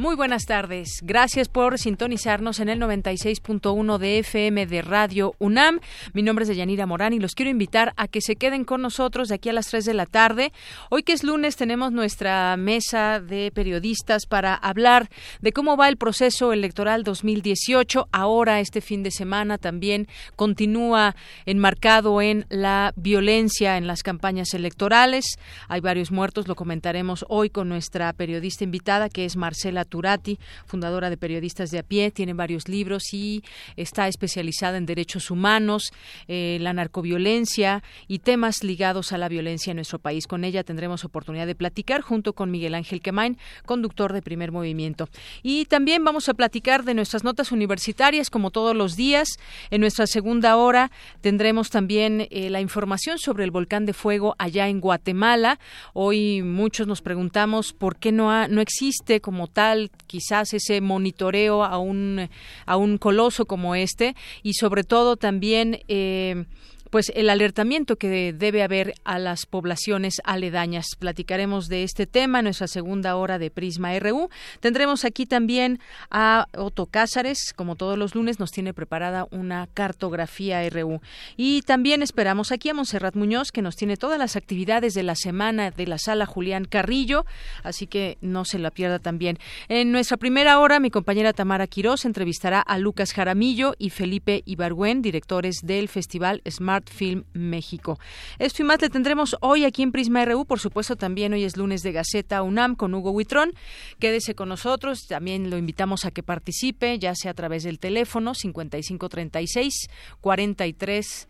Muy buenas tardes. Gracias por sintonizarnos en el 96.1 de FM de Radio UNAM. Mi nombre es Deyanira Morán y los quiero invitar a que se queden con nosotros de aquí a las 3 de la tarde. Hoy que es lunes tenemos nuestra mesa de periodistas para hablar de cómo va el proceso electoral 2018. Ahora, este fin de semana también continúa enmarcado en la violencia en las campañas electorales. Hay varios muertos, lo comentaremos hoy con nuestra periodista invitada que es Marcela Turati, fundadora de Periodistas de a pie, tiene varios libros y está especializada en derechos humanos, eh, la narcoviolencia y temas ligados a la violencia en nuestro país. Con ella tendremos oportunidad de platicar junto con Miguel Ángel Quemain, conductor de Primer Movimiento. Y también vamos a platicar de nuestras notas universitarias, como todos los días. En nuestra segunda hora tendremos también eh, la información sobre el volcán de fuego allá en Guatemala. Hoy muchos nos preguntamos por qué no, no existe como tal quizás ese monitoreo a un, a un coloso como este y sobre todo también eh, pues el alertamiento que debe haber a las poblaciones aledañas. Platicaremos de este tema en nuestra segunda hora de Prisma RU. Tendremos aquí también a Otto Cázares, como todos los lunes nos tiene preparada una cartografía RU. Y también esperamos aquí a Monserrat Muñoz, que nos tiene todas las actividades de la semana de la sala Julián Carrillo, así que no se la pierda también. En nuestra primera hora, mi compañera Tamara Quirós entrevistará a Lucas Jaramillo y Felipe Ibargüen, directores del Festival Smart Film México. Esto y más le tendremos hoy aquí en Prisma RU, por supuesto también hoy es lunes de Gaceta UNAM con Hugo Huitrón. Quédese con nosotros, también lo invitamos a que participe, ya sea a través del teléfono 5536 43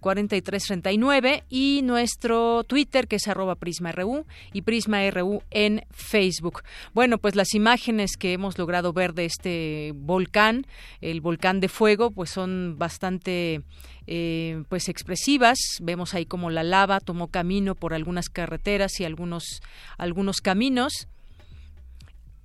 4339 y nuestro Twitter que es arroba PrismaRU y PrismaRU en Facebook. Bueno, pues las imágenes que hemos logrado ver de este volcán, el volcán de fuego, pues son bastante eh, pues expresivas. Vemos ahí como la lava tomó camino por algunas carreteras y algunos algunos caminos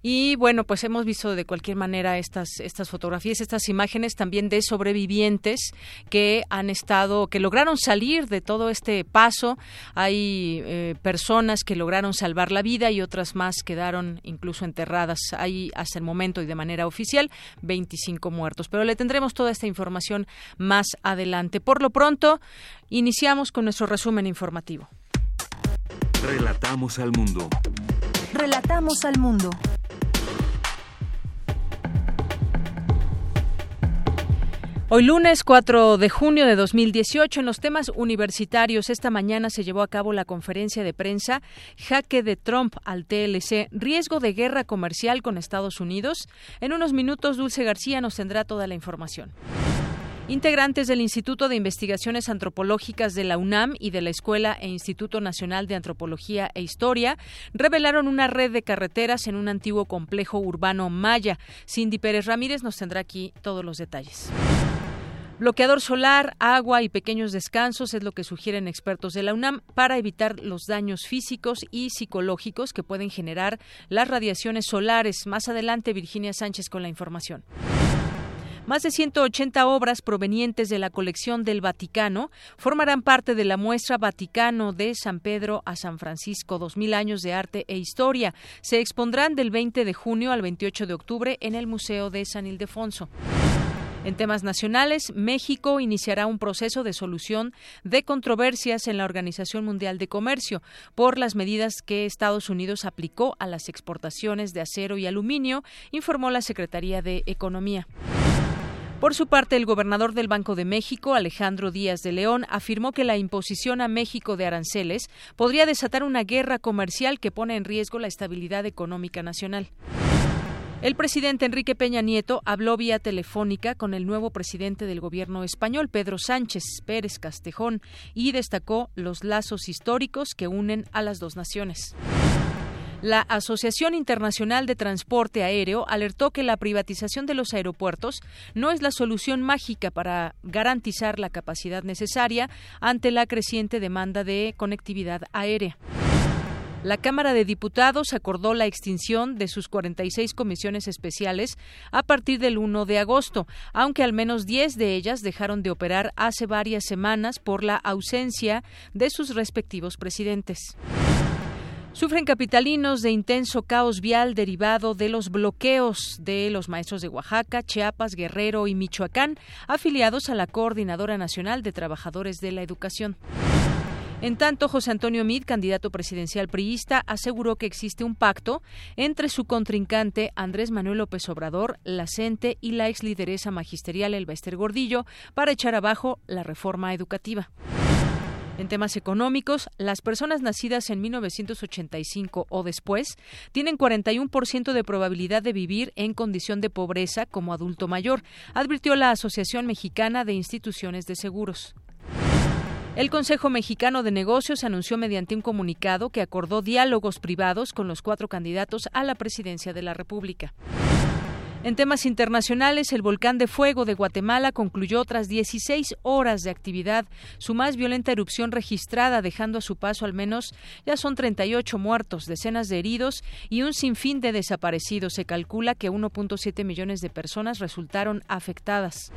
y bueno, pues hemos visto de cualquier manera estas, estas fotografías, estas imágenes también de sobrevivientes que han estado, que lograron salir de todo este paso. Hay eh, personas que lograron salvar la vida y otras más quedaron incluso enterradas. Hay hasta el momento y de manera oficial 25 muertos. Pero le tendremos toda esta información más adelante. Por lo pronto, iniciamos con nuestro resumen informativo. Relatamos al mundo. Relatamos al mundo. Hoy lunes 4 de junio de 2018 en los temas universitarios esta mañana se llevó a cabo la conferencia de prensa Jaque de Trump al TLC, riesgo de guerra comercial con Estados Unidos. En unos minutos Dulce García nos tendrá toda la información. Integrantes del Instituto de Investigaciones Antropológicas de la UNAM y de la Escuela e Instituto Nacional de Antropología e Historia revelaron una red de carreteras en un antiguo complejo urbano maya. Cindy Pérez Ramírez nos tendrá aquí todos los detalles. Bloqueador solar, agua y pequeños descansos es lo que sugieren expertos de la UNAM para evitar los daños físicos y psicológicos que pueden generar las radiaciones solares. Más adelante, Virginia Sánchez con la información. Más de 180 obras provenientes de la colección del Vaticano formarán parte de la muestra Vaticano de San Pedro a San Francisco, 2000 años de arte e historia. Se expondrán del 20 de junio al 28 de octubre en el Museo de San Ildefonso. En temas nacionales, México iniciará un proceso de solución de controversias en la Organización Mundial de Comercio por las medidas que Estados Unidos aplicó a las exportaciones de acero y aluminio, informó la Secretaría de Economía. Por su parte, el gobernador del Banco de México, Alejandro Díaz de León, afirmó que la imposición a México de aranceles podría desatar una guerra comercial que pone en riesgo la estabilidad económica nacional. El presidente Enrique Peña Nieto habló vía telefónica con el nuevo presidente del gobierno español, Pedro Sánchez Pérez Castejón, y destacó los lazos históricos que unen a las dos naciones. La Asociación Internacional de Transporte Aéreo alertó que la privatización de los aeropuertos no es la solución mágica para garantizar la capacidad necesaria ante la creciente demanda de conectividad aérea. La Cámara de Diputados acordó la extinción de sus 46 comisiones especiales a partir del 1 de agosto, aunque al menos 10 de ellas dejaron de operar hace varias semanas por la ausencia de sus respectivos presidentes. Sufren capitalinos de intenso caos vial derivado de los bloqueos de los maestros de Oaxaca, Chiapas, Guerrero y Michoacán, afiliados a la Coordinadora Nacional de Trabajadores de la Educación. En tanto, José Antonio Mid, candidato presidencial priista, aseguró que existe un pacto entre su contrincante Andrés Manuel López Obrador, la CENTE y la ex lideresa magisterial Elba Ester Gordillo para echar abajo la reforma educativa. En temas económicos, las personas nacidas en 1985 o después tienen 41% de probabilidad de vivir en condición de pobreza como adulto mayor, advirtió la Asociación Mexicana de Instituciones de Seguros. El Consejo Mexicano de Negocios anunció mediante un comunicado que acordó diálogos privados con los cuatro candidatos a la presidencia de la República. En temas internacionales, el volcán de fuego de Guatemala concluyó tras 16 horas de actividad su más violenta erupción registrada, dejando a su paso al menos ya son 38 muertos, decenas de heridos y un sinfín de desaparecidos. Se calcula que 1.7 millones de personas resultaron afectadas.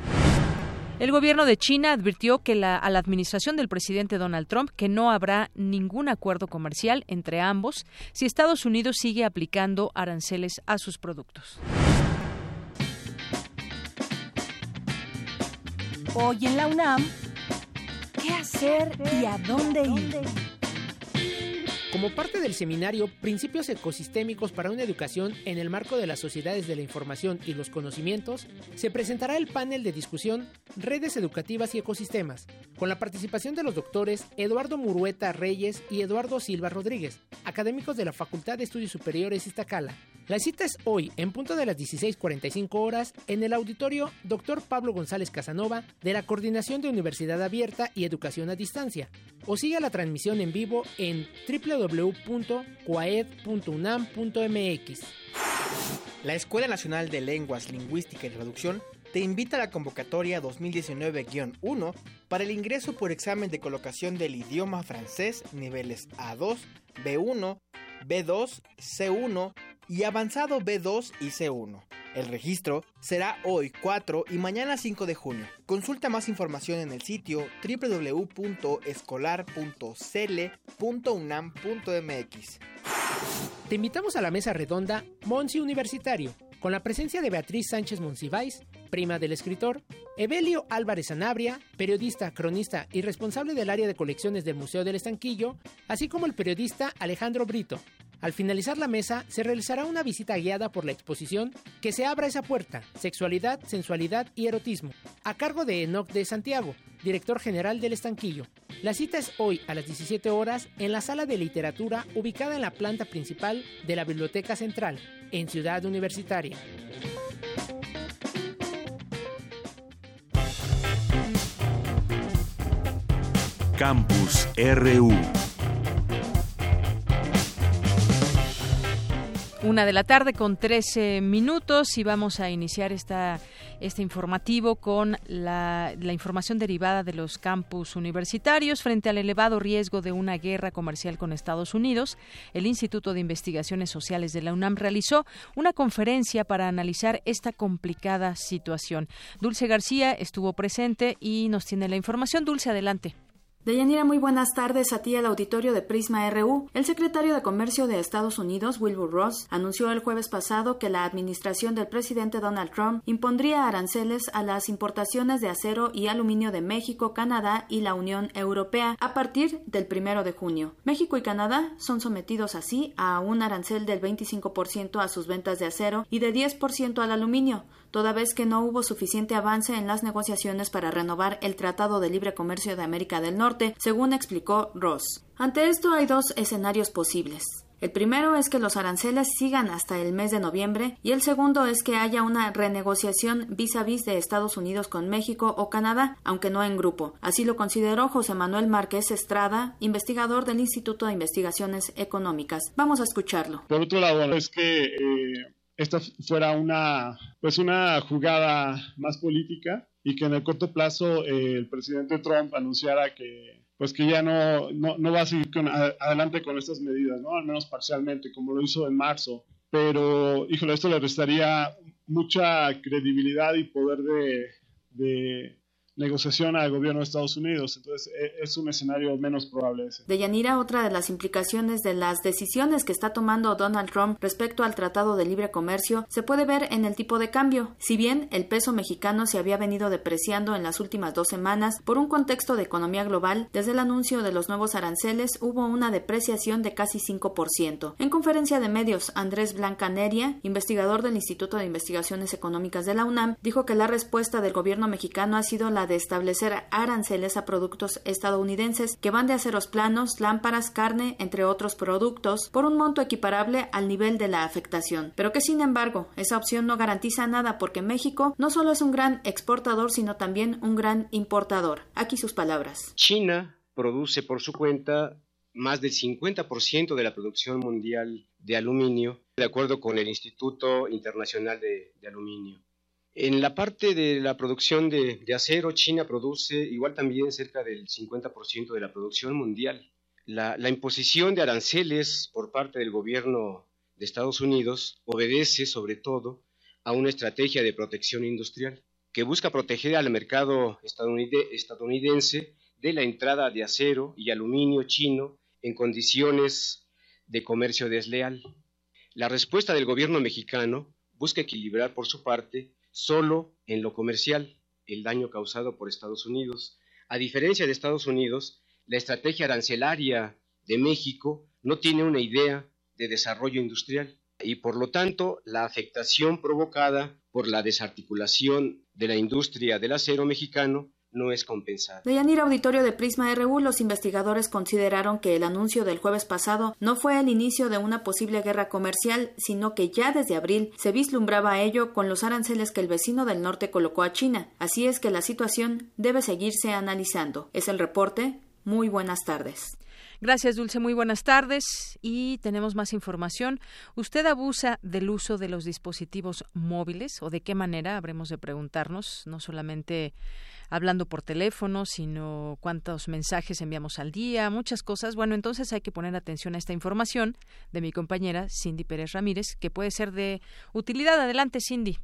El gobierno de China advirtió que a la administración del presidente Donald Trump que no habrá ningún acuerdo comercial entre ambos si Estados Unidos sigue aplicando aranceles a sus productos. Hoy en la UNAM, ¿qué hacer y a dónde ir? Como parte del seminario Principios Ecosistémicos para una Educación en el marco de las sociedades de la información y los conocimientos, se presentará el panel de discusión Redes Educativas y Ecosistemas, con la participación de los doctores Eduardo Murueta Reyes y Eduardo Silva Rodríguez, académicos de la Facultad de Estudios Superiores Iztacala. La cita es hoy, en punto de las 16.45 horas, en el auditorio Dr. Pablo González Casanova de la Coordinación de Universidad Abierta y Educación a Distancia, o siga la transmisión en vivo en www.coaed.unam.mx. La Escuela Nacional de Lenguas, Lingüística y Traducción te invita a la convocatoria 2019-1 para el ingreso por examen de colocación del idioma francés niveles A2, B1, B2, C1 y avanzado B2 y C1. El registro será hoy 4 y mañana 5 de junio. Consulta más información en el sitio www.escolar.cele.unam.mx. Te invitamos a la mesa redonda Monsi Universitario, con la presencia de Beatriz Sánchez Monsiváis, prima del escritor, Evelio Álvarez Anabria, periodista, cronista y responsable del área de colecciones del Museo del Estanquillo, así como el periodista Alejandro Brito, al finalizar la mesa, se realizará una visita guiada por la exposición Que se abra esa puerta, sexualidad, sensualidad y erotismo, a cargo de Enoch de Santiago, director general del estanquillo. La cita es hoy a las 17 horas en la sala de literatura ubicada en la planta principal de la Biblioteca Central, en Ciudad Universitaria. Campus RU Una de la tarde con 13 minutos y vamos a iniciar esta, este informativo con la, la, información derivada de los campus universitarios frente al elevado riesgo de una guerra comercial con Estados Unidos. El Instituto de Investigaciones Sociales de la UNAM realizó una conferencia para analizar esta complicada situación. Dulce García estuvo presente y nos tiene la información. Dulce, adelante. Deyanira, muy buenas tardes a ti al auditorio de Prisma RU. El secretario de Comercio de Estados Unidos, Wilbur Ross, anunció el jueves pasado que la administración del presidente Donald Trump impondría aranceles a las importaciones de acero y aluminio de México, Canadá y la Unión Europea a partir del primero de junio. México y Canadá son sometidos así a un arancel del 25% a sus ventas de acero y de 10% al aluminio toda vez que no hubo suficiente avance en las negociaciones para renovar el Tratado de Libre Comercio de América del Norte, según explicó Ross. Ante esto hay dos escenarios posibles. El primero es que los aranceles sigan hasta el mes de noviembre y el segundo es que haya una renegociación vis a vis de Estados Unidos con México o Canadá, aunque no en grupo. Así lo consideró José Manuel Márquez Estrada, investigador del Instituto de Investigaciones Económicas. Vamos a escucharlo. Por otro lado, es que eh, esta fuera una, pues una jugada más política y que en el corto plazo eh, el presidente Trump anunciara que pues que ya no, no, va a seguir adelante con estas medidas, ¿no? Al menos parcialmente, como lo hizo en marzo. Pero, híjole, esto le restaría mucha credibilidad y poder de negociación al gobierno de Estados Unidos. Entonces e, es un escenario menos probable ese. De Yanira, otra de las implicaciones de las decisiones que está tomando Donald Trump respecto al Tratado de Libre Comercio se puede ver en el tipo de cambio. Si bien el peso mexicano se había venido depreciando en las últimas dos semanas por un contexto de economía global, desde el anuncio de los nuevos aranceles hubo una depreciación de casi 5%. En conferencia de medios, Andrés Blancaneria, investigador del Instituto de Investigaciones Económicas de la UNAM, dijo que la respuesta del gobierno mexicano ha sido la de establecer aranceles a productos estadounidenses que van de aceros planos, lámparas, carne, entre otros productos, por un monto equiparable al nivel de la afectación. Pero que sin embargo, esa opción no garantiza nada porque México no solo es un gran exportador, sino también un gran importador. Aquí sus palabras. China produce por su cuenta más del 50% de la producción mundial de aluminio, de acuerdo con el Instituto Internacional de, de Aluminio. En la parte de la producción de, acero, China produce igual también cerca del 50% de la producción mundial. La, la, imposición de aranceles por parte del gobierno de Estados Unidos obedece sobre todo a una estrategia de protección industrial que busca proteger al mercado estadounidense de la entrada de acero y aluminio chino en condiciones de comercio desleal. La respuesta del gobierno mexicano busca equilibrar por su parte solo en lo comercial el daño causado por Estados Unidos. A diferencia de Estados Unidos, la estrategia arancelaria de México no tiene una idea de desarrollo industrial y por lo tanto la afectación provocada por la desarticulación de la industria del acero mexicano no es compensada. De Yanir Auditorio de Prisma RU, los investigadores consideraron que el anuncio del jueves pasado no fue el inicio de una posible guerra comercial, sino que ya desde abril se vislumbraba ello con los aranceles que el vecino del norte colocó a China. Así es que la situación debe seguirse analizando. Es el reporte. Muy buenas tardes. Gracias, Dulce. Muy buenas tardes. Y tenemos más información. ¿Usted abusa del uso de los dispositivos móviles o de qué manera? Habremos de preguntarnos, no solamente hablando por teléfono, sino cuántos mensajes enviamos al día, muchas cosas. Bueno, entonces hay que poner atención a esta información de mi compañera Cindy Pérez Ramírez, que puede ser de utilidad. Adelante, Cindy.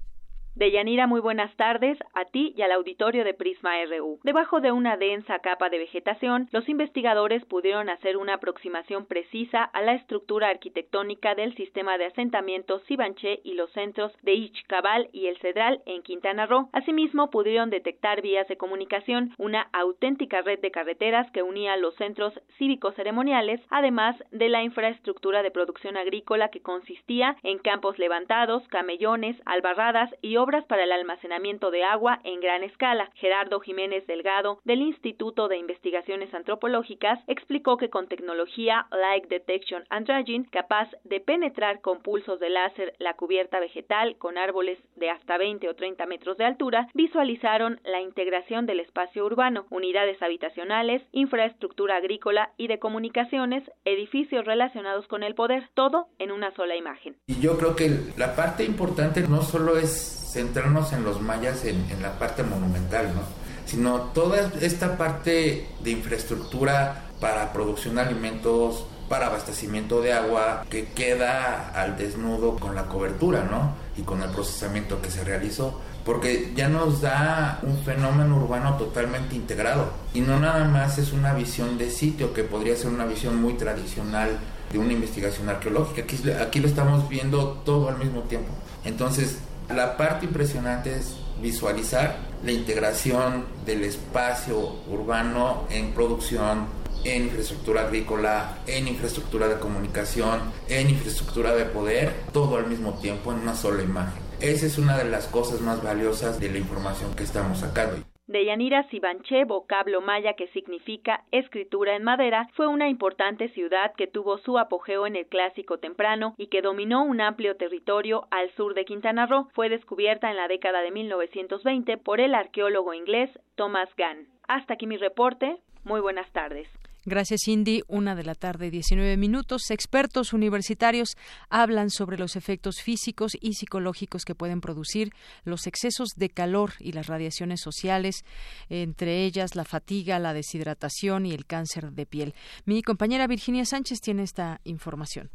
Deyanira, muy buenas tardes a ti y al auditorio de Prisma RU. Debajo de una densa capa de vegetación, los investigadores pudieron hacer una aproximación precisa a la estructura arquitectónica del sistema de asentamientos Sibanché y los centros de Ichcabal y El Cedral en Quintana Roo. Asimismo, pudieron detectar vías de comunicación, una auténtica red de carreteras que unía los centros cívicos ceremoniales, además de la infraestructura de producción agrícola que consistía en campos levantados, camellones, albarradas y obras para el almacenamiento de agua en gran escala. Gerardo Jiménez Delgado, del Instituto de Investigaciones Antropológicas, explicó que con tecnología Light Detection and Dredging, capaz de penetrar con pulsos de láser la cubierta vegetal con árboles de hasta 20 o 30 metros de altura, visualizaron la integración del espacio urbano, unidades habitacionales, infraestructura agrícola y de comunicaciones, edificios relacionados con el poder, todo en una sola imagen. Yo creo que la parte importante no solo es centrarnos en los mayas en, la parte monumental, ¿no? sino toda esta parte de infraestructura para producción de alimentos, para abastecimiento de agua, que queda al desnudo con la cobertura, ¿no? Y con el procesamiento que se realizó, porque ya nos da un fenómeno urbano totalmente integrado. Y no nada más es una visión de sitio, que podría ser una visión muy tradicional de una investigación arqueológica. Aquí, aquí lo estamos viendo todo al mismo tiempo. Entonces, la parte impresionante es visualizar la integración del espacio urbano en producción, en infraestructura agrícola, en infraestructura de comunicación, en infraestructura de poder, todo al mismo tiempo en una sola imagen. Esa es una de las cosas más valiosas de la información que estamos sacando. Deyanira Sibanché, vocablo maya que significa escritura en madera, fue una importante ciudad que tuvo su apogeo en el clásico temprano y que dominó un amplio territorio al sur de Quintana Roo. Fue descubierta en la década de 1920 por el arqueólogo inglés Thomas Gann. Hasta aquí mi reporte. Muy buenas tardes. Gracias, Cindy. Una de la tarde, 19 minutos. Expertos universitarios hablan sobre los efectos físicos y psicológicos que pueden producir los excesos de calor y las radiaciones sociales, entre ellas la fatiga, la deshidratación y el cáncer de piel. Mi compañera Virginia Sánchez tiene esta información.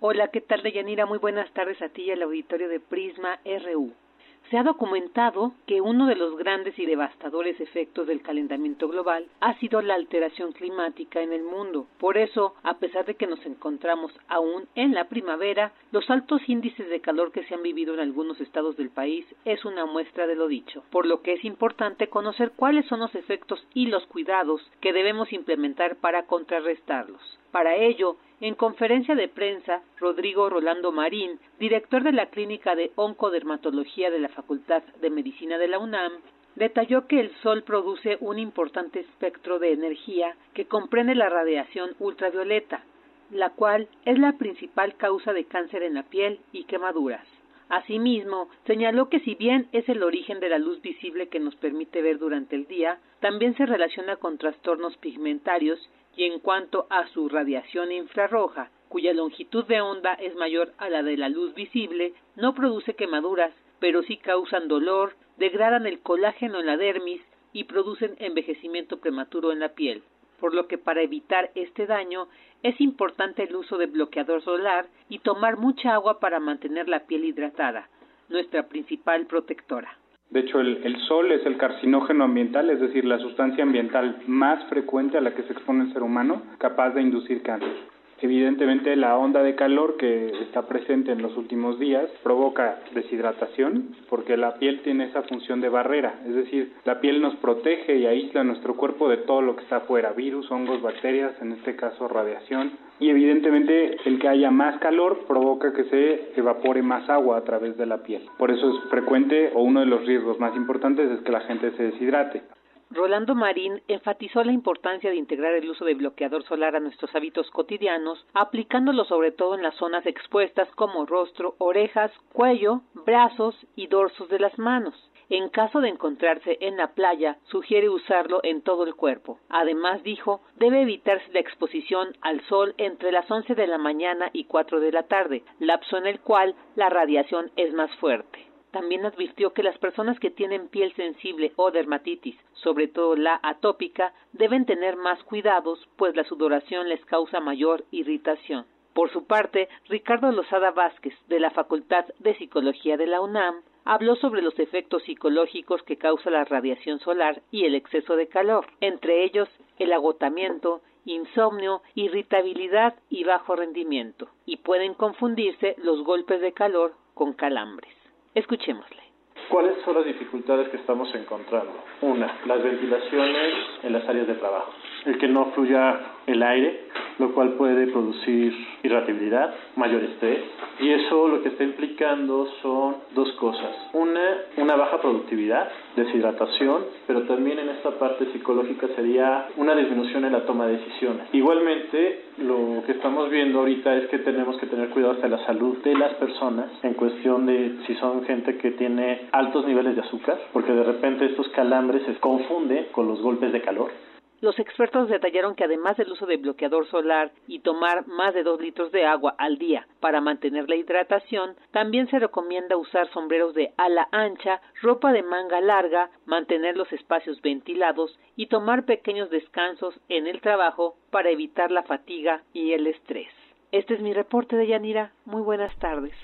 Hola, ¿qué tal, Deyanira? Muy buenas tardes a ti y al auditorio de Prisma RU se ha documentado que uno de los grandes y devastadores efectos del calentamiento global ha sido la alteración climática en el mundo. Por eso, a pesar de que nos encontramos aún en la primavera, los altos índices de calor que se han vivido en algunos estados del país es una muestra de lo dicho, por lo que es importante conocer cuáles son los efectos y los cuidados que debemos implementar para contrarrestarlos. Para ello, en conferencia de prensa, Rodrigo Rolando Marín, director de la Clínica de Oncodermatología de la Facultad de Medicina de la UNAM, detalló que el Sol produce un importante espectro de energía que comprende la radiación ultravioleta, la cual es la principal causa de cáncer en la piel y quemaduras. Asimismo, señaló que si bien es el origen de la luz visible que nos permite ver durante el día, también se relaciona con trastornos pigmentarios y en cuanto a su radiación infrarroja, cuya longitud de onda es mayor a la de la luz visible, no produce quemaduras, pero sí causan dolor, degradan el colágeno en la dermis y producen envejecimiento prematuro en la piel, por lo que para evitar este daño es importante el uso de bloqueador solar y tomar mucha agua para mantener la piel hidratada, nuestra principal protectora. De hecho, el, sol es el carcinógeno ambiental, es decir, la sustancia ambiental más frecuente a la que se expone el ser humano, capaz de inducir cáncer. Evidentemente la onda de calor que está presente en los últimos días provoca deshidratación porque la piel tiene esa función de barrera, es decir, la piel nos protege y aísla nuestro cuerpo de todo lo que está afuera, virus, hongos, bacterias, en este caso radiación, y evidentemente el que haya más calor provoca que se evapore más agua a través de la piel. Por eso es frecuente o uno de los riesgos más importantes es que la gente se deshidrate. Rolando Marín enfatizó la importancia de integrar el uso de bloqueador solar a nuestros hábitos cotidianos, aplicándolo sobre todo en las zonas expuestas como rostro, orejas, cuello, brazos y dorsos de las manos. En caso de encontrarse en la playa, sugiere usarlo en todo el cuerpo. Además, dijo, debe evitarse la exposición al sol entre las 11 de la mañana y 4 de la tarde, lapso en el cual la radiación es más fuerte. También advirtió que las personas que tienen piel sensible o dermatitis, sobre todo la atópica, deben tener más cuidados, pues la sudoración les causa mayor irritación. Por su parte, Ricardo Lozada Vázquez, de la Facultad de Psicología de la UNAM, habló sobre los efectos psicológicos que causa la radiación solar y el exceso de calor, entre ellos el agotamiento, insomnio, irritabilidad y bajo rendimiento, y pueden confundirse los golpes de calor con calambres. Escuchémosle. ¿Cuáles son las dificultades que estamos encontrando? Una, las ventilaciones en las áreas de trabajo. El que no fluya el aire, lo cual puede producir irritabilidad, mayor estrés, y eso lo que está implicando son dos cosas. Una, una baja productividad, deshidratación, pero también en esta parte psicológica sería una disminución en la toma de decisiones. Igualmente, lo que estamos viendo ahorita es que tenemos que tener cuidado hasta la salud de las personas en cuestión de si son gente que tiene altos niveles de azúcar, porque de repente estos calambres se confunden con los golpes de calor los expertos detallaron que además del uso de bloqueador solar y tomar más de dos litros de agua al día para mantener la hidratación, también se recomienda usar sombreros de ala ancha, ropa de manga larga, mantener los espacios ventilados y tomar pequeños descansos en el trabajo para evitar la fatiga y el estrés. Este es mi reporte de Yanira. Muy buenas tardes.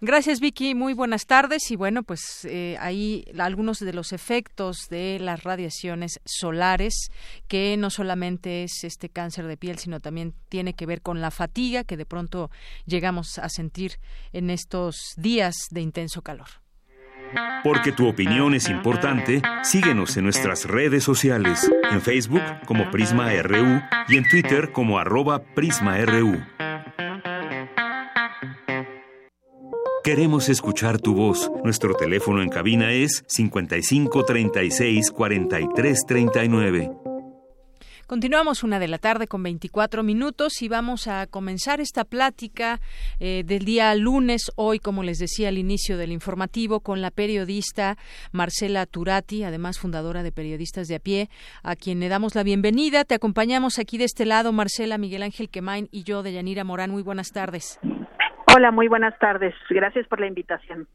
Gracias, Vicky. Muy buenas tardes. Y bueno, pues eh, ahí algunos de los efectos de las radiaciones solares, que no solamente es este cáncer de piel, sino también tiene que ver con la fatiga que de pronto llegamos a sentir en estos días de intenso calor. Porque tu opinión es importante, síguenos en nuestras redes sociales, en Facebook como Prisma RU y en Twitter como arroba PrismaRU. Queremos escuchar tu voz. Nuestro teléfono en cabina es 55 36 43 39. Continuamos una de la tarde con 24 minutos y vamos a comenzar esta plática eh, del día lunes, hoy, como les decía al inicio del informativo, con la periodista Marcela Turati, además fundadora de Periodistas de a Pie, a quien le damos la bienvenida. Te acompañamos aquí de este lado, Marcela, Miguel Ángel Quemain y yo, de Yanira Morán. Muy buenas tardes. Hola, muy buenas tardes. Gracias por la invitación.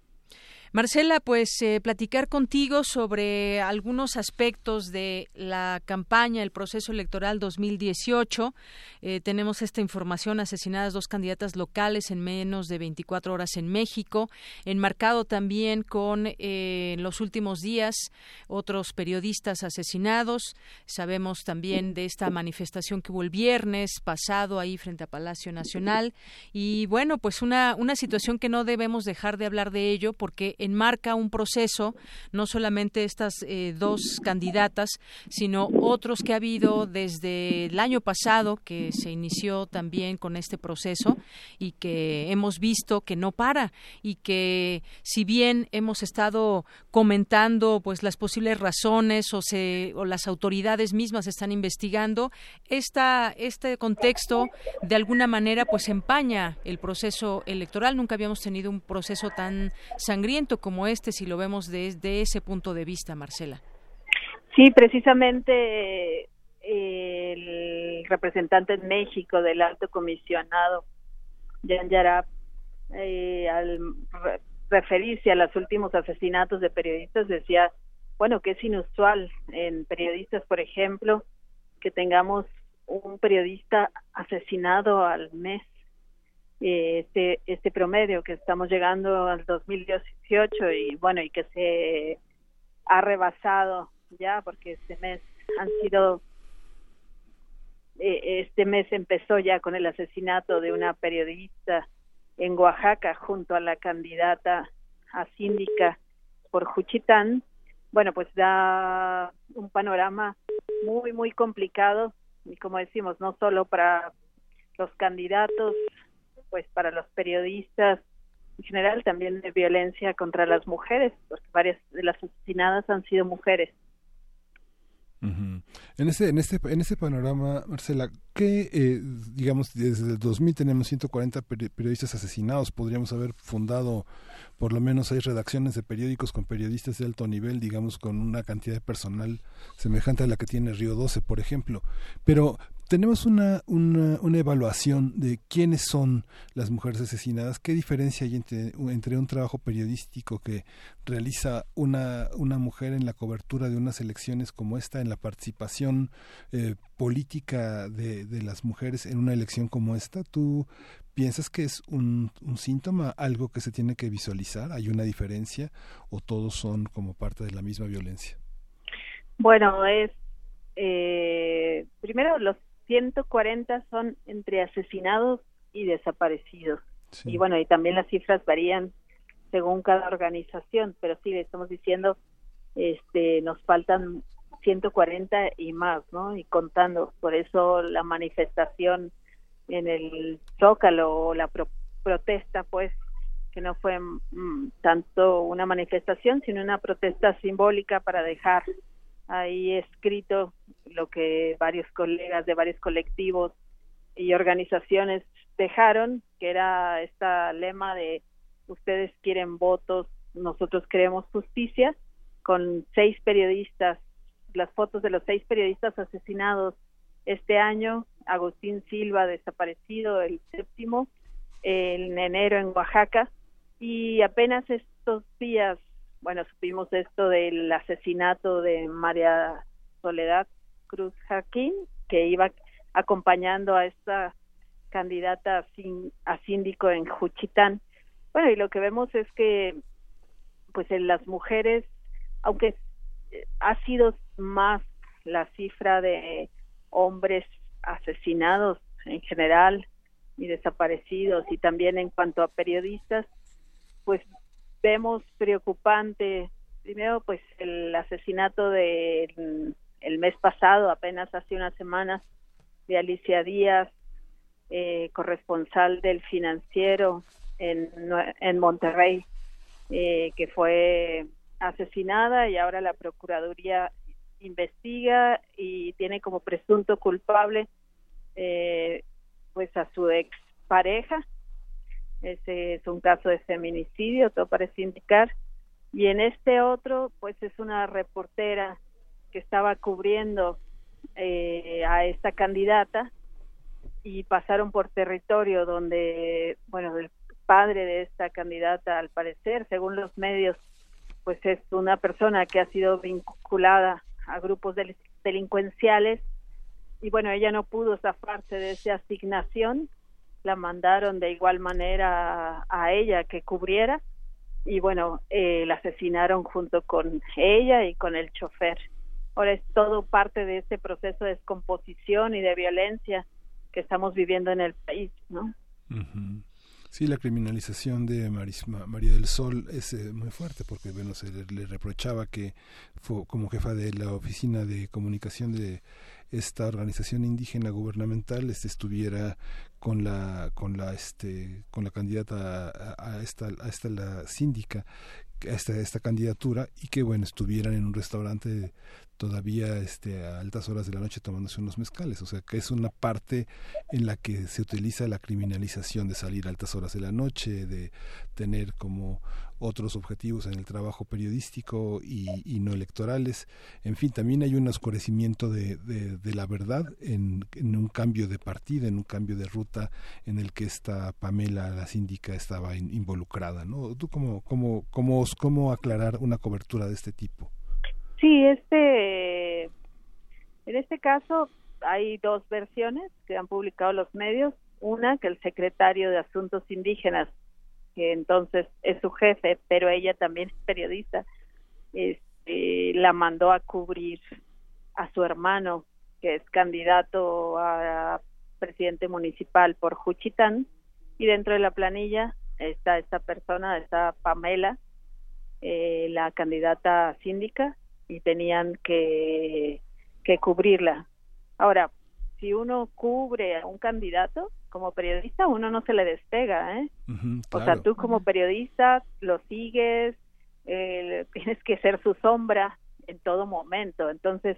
Marcela, pues eh, platicar contigo sobre algunos aspectos de la campaña, el proceso electoral 2018. Eh, tenemos esta información, asesinadas dos candidatas locales en menos de 24 horas en México, enmarcado también con eh, en los últimos días otros periodistas asesinados. Sabemos también de esta manifestación que hubo el viernes pasado ahí frente a Palacio Nacional. Y bueno, pues una, una situación que no debemos dejar de hablar de ello porque enmarca un proceso, no solamente estas eh, dos candidatas, sino otros que ha habido desde el año pasado que se inició también con este proceso y que hemos visto que no para y que si bien hemos estado comentando pues las posibles razones o, se, o las autoridades mismas están investigando, esta, este contexto de alguna manera pues empaña el proceso electoral. Nunca habíamos tenido un proceso tan sangriento como este si lo vemos desde ese punto de vista, Marcela? Sí, precisamente el representante en México del alto comisionado, Jan Yarab, eh, al referirse a los últimos asesinatos de periodistas, decía, bueno, que es inusual en periodistas, por ejemplo, que tengamos un periodista asesinado al mes este este promedio que estamos llegando al 2018 y bueno y que se ha rebasado ya porque este mes han sido eh, este mes empezó ya con el asesinato de una periodista en Oaxaca junto a la candidata a síndica por Juchitán. Bueno pues da un panorama muy muy complicado y como decimos no solo para los candidatos pues para los periodistas en general también de violencia contra las mujeres, porque varias de las asesinadas han sido mujeres. En este, en este, en este panorama, Marcela, ¿qué, eh, digamos, desde el 2000 tenemos 140 periodistas asesinados? Podríamos haber fundado por lo menos seis redacciones de periódicos con periodistas de alto nivel, digamos, con una cantidad de personal semejante a la que tiene Río 12, por ejemplo. Pero tenemos una, una, una, evaluación de quiénes son las mujeres asesinadas, qué diferencia hay entre, entre un trabajo periodístico que realiza una, una mujer en la cobertura de unas elecciones como esta, en la participación eh, política de, de las mujeres en una elección como esta. ¿Tú piensas que es un, un síntoma, algo que se tiene que visualizar? ¿Hay una diferencia o todos son como parte de la misma violencia? Bueno, es eh, primero los 140 son entre asesinados y desaparecidos. Y bueno, y también las cifras varían según cada organización, pero sí, estamos diciendo, este, nos faltan 140 y más, ¿no? Y contando, por eso la manifestación en el Zócalo o la protesta, pues, que no fue mm, tanto una manifestación, sino una protesta simbólica para dejar ahí escrito lo que varios colegas de varios colectivos y organizaciones dejaron, que era esta lema de ustedes quieren votos, nosotros queremos justicia, con seis periodistas, las fotos de los seis periodistas asesinados este año, Agustín Silva desaparecido, el séptimo, en enero en Oaxaca, y apenas estos días bueno, supimos esto del asesinato de María Soledad Cruz Jaquín, que iba acompañando a esta candidata a síndico en Juchitán. Bueno, y lo que vemos es que, pues en las mujeres, aunque ha sido más la cifra de hombres asesinados en general y desaparecidos y también en cuanto a periodistas, pues vemos preocupante primero pues el asesinato de el mes pasado apenas hace unas semanas de Alicia Díaz eh, corresponsal del financiero en, en Monterrey, eh, que fue asesinada y ahora la Procuraduría investiga y tiene como presunto culpable eh, pues a su ex pareja. Ese es un caso de feminicidio, todo parece indicar. Y en este otro, pues es una reportera que estaba cubriendo eh, a esta candidata y pasaron por territorio donde, bueno, el padre de esta candidata, al parecer, según los medios, pues es una persona que ha sido vinculada a grupos delincuenciales y bueno, ella no pudo zafarse de esa asignación, la mandaron de igual manera a, ella que cubriera y bueno, eh, la asesinaron junto con ella y con el chofer. Ahora es todo parte de este proceso de descomposición y de violencia que estamos viviendo en el país, ¿no? Sí, la criminalización de María del Sol es eh, muy fuerte porque bueno, se le, reprochaba que fue como jefa de la oficina de comunicación de esta organización indígena gubernamental este, estuviera con la con la este con la candidata a, esta a esta la síndica a esta, esta candidatura y que bueno estuvieran en un restaurante todavía este, a altas horas de la noche tomándose unos mezcales. O sea, que es una parte en la que se utiliza la criminalización de salir a altas horas de la noche, de tener como otros objetivos en el trabajo periodístico y, no electorales. En fin, también hay un oscurecimiento de, de, la verdad en, en, un cambio de partida, en un cambio de ruta en el que esta Pamela, la síndica, estaba involucrada. ¿no? ¿Tú cómo, cómo, cómo, cómo aclarar una cobertura de este tipo? Sí, este, en este caso hay dos versiones que han publicado los medios. Una, que el secretario de Asuntos Indígenas, que entonces es su jefe, pero ella también es periodista, este, la mandó a cubrir a su hermano, que es candidato a presidente municipal por Juchitán, y dentro de la planilla está esta persona, está Pamela, eh, la candidata síndica, y tenían que, que cubrirla. Ahora, si uno cubre a un candidato como periodista, uno no se le despega, ¿eh? O sea, tú como periodista lo sigues, eh, tienes que ser su sombra en todo momento. Entonces,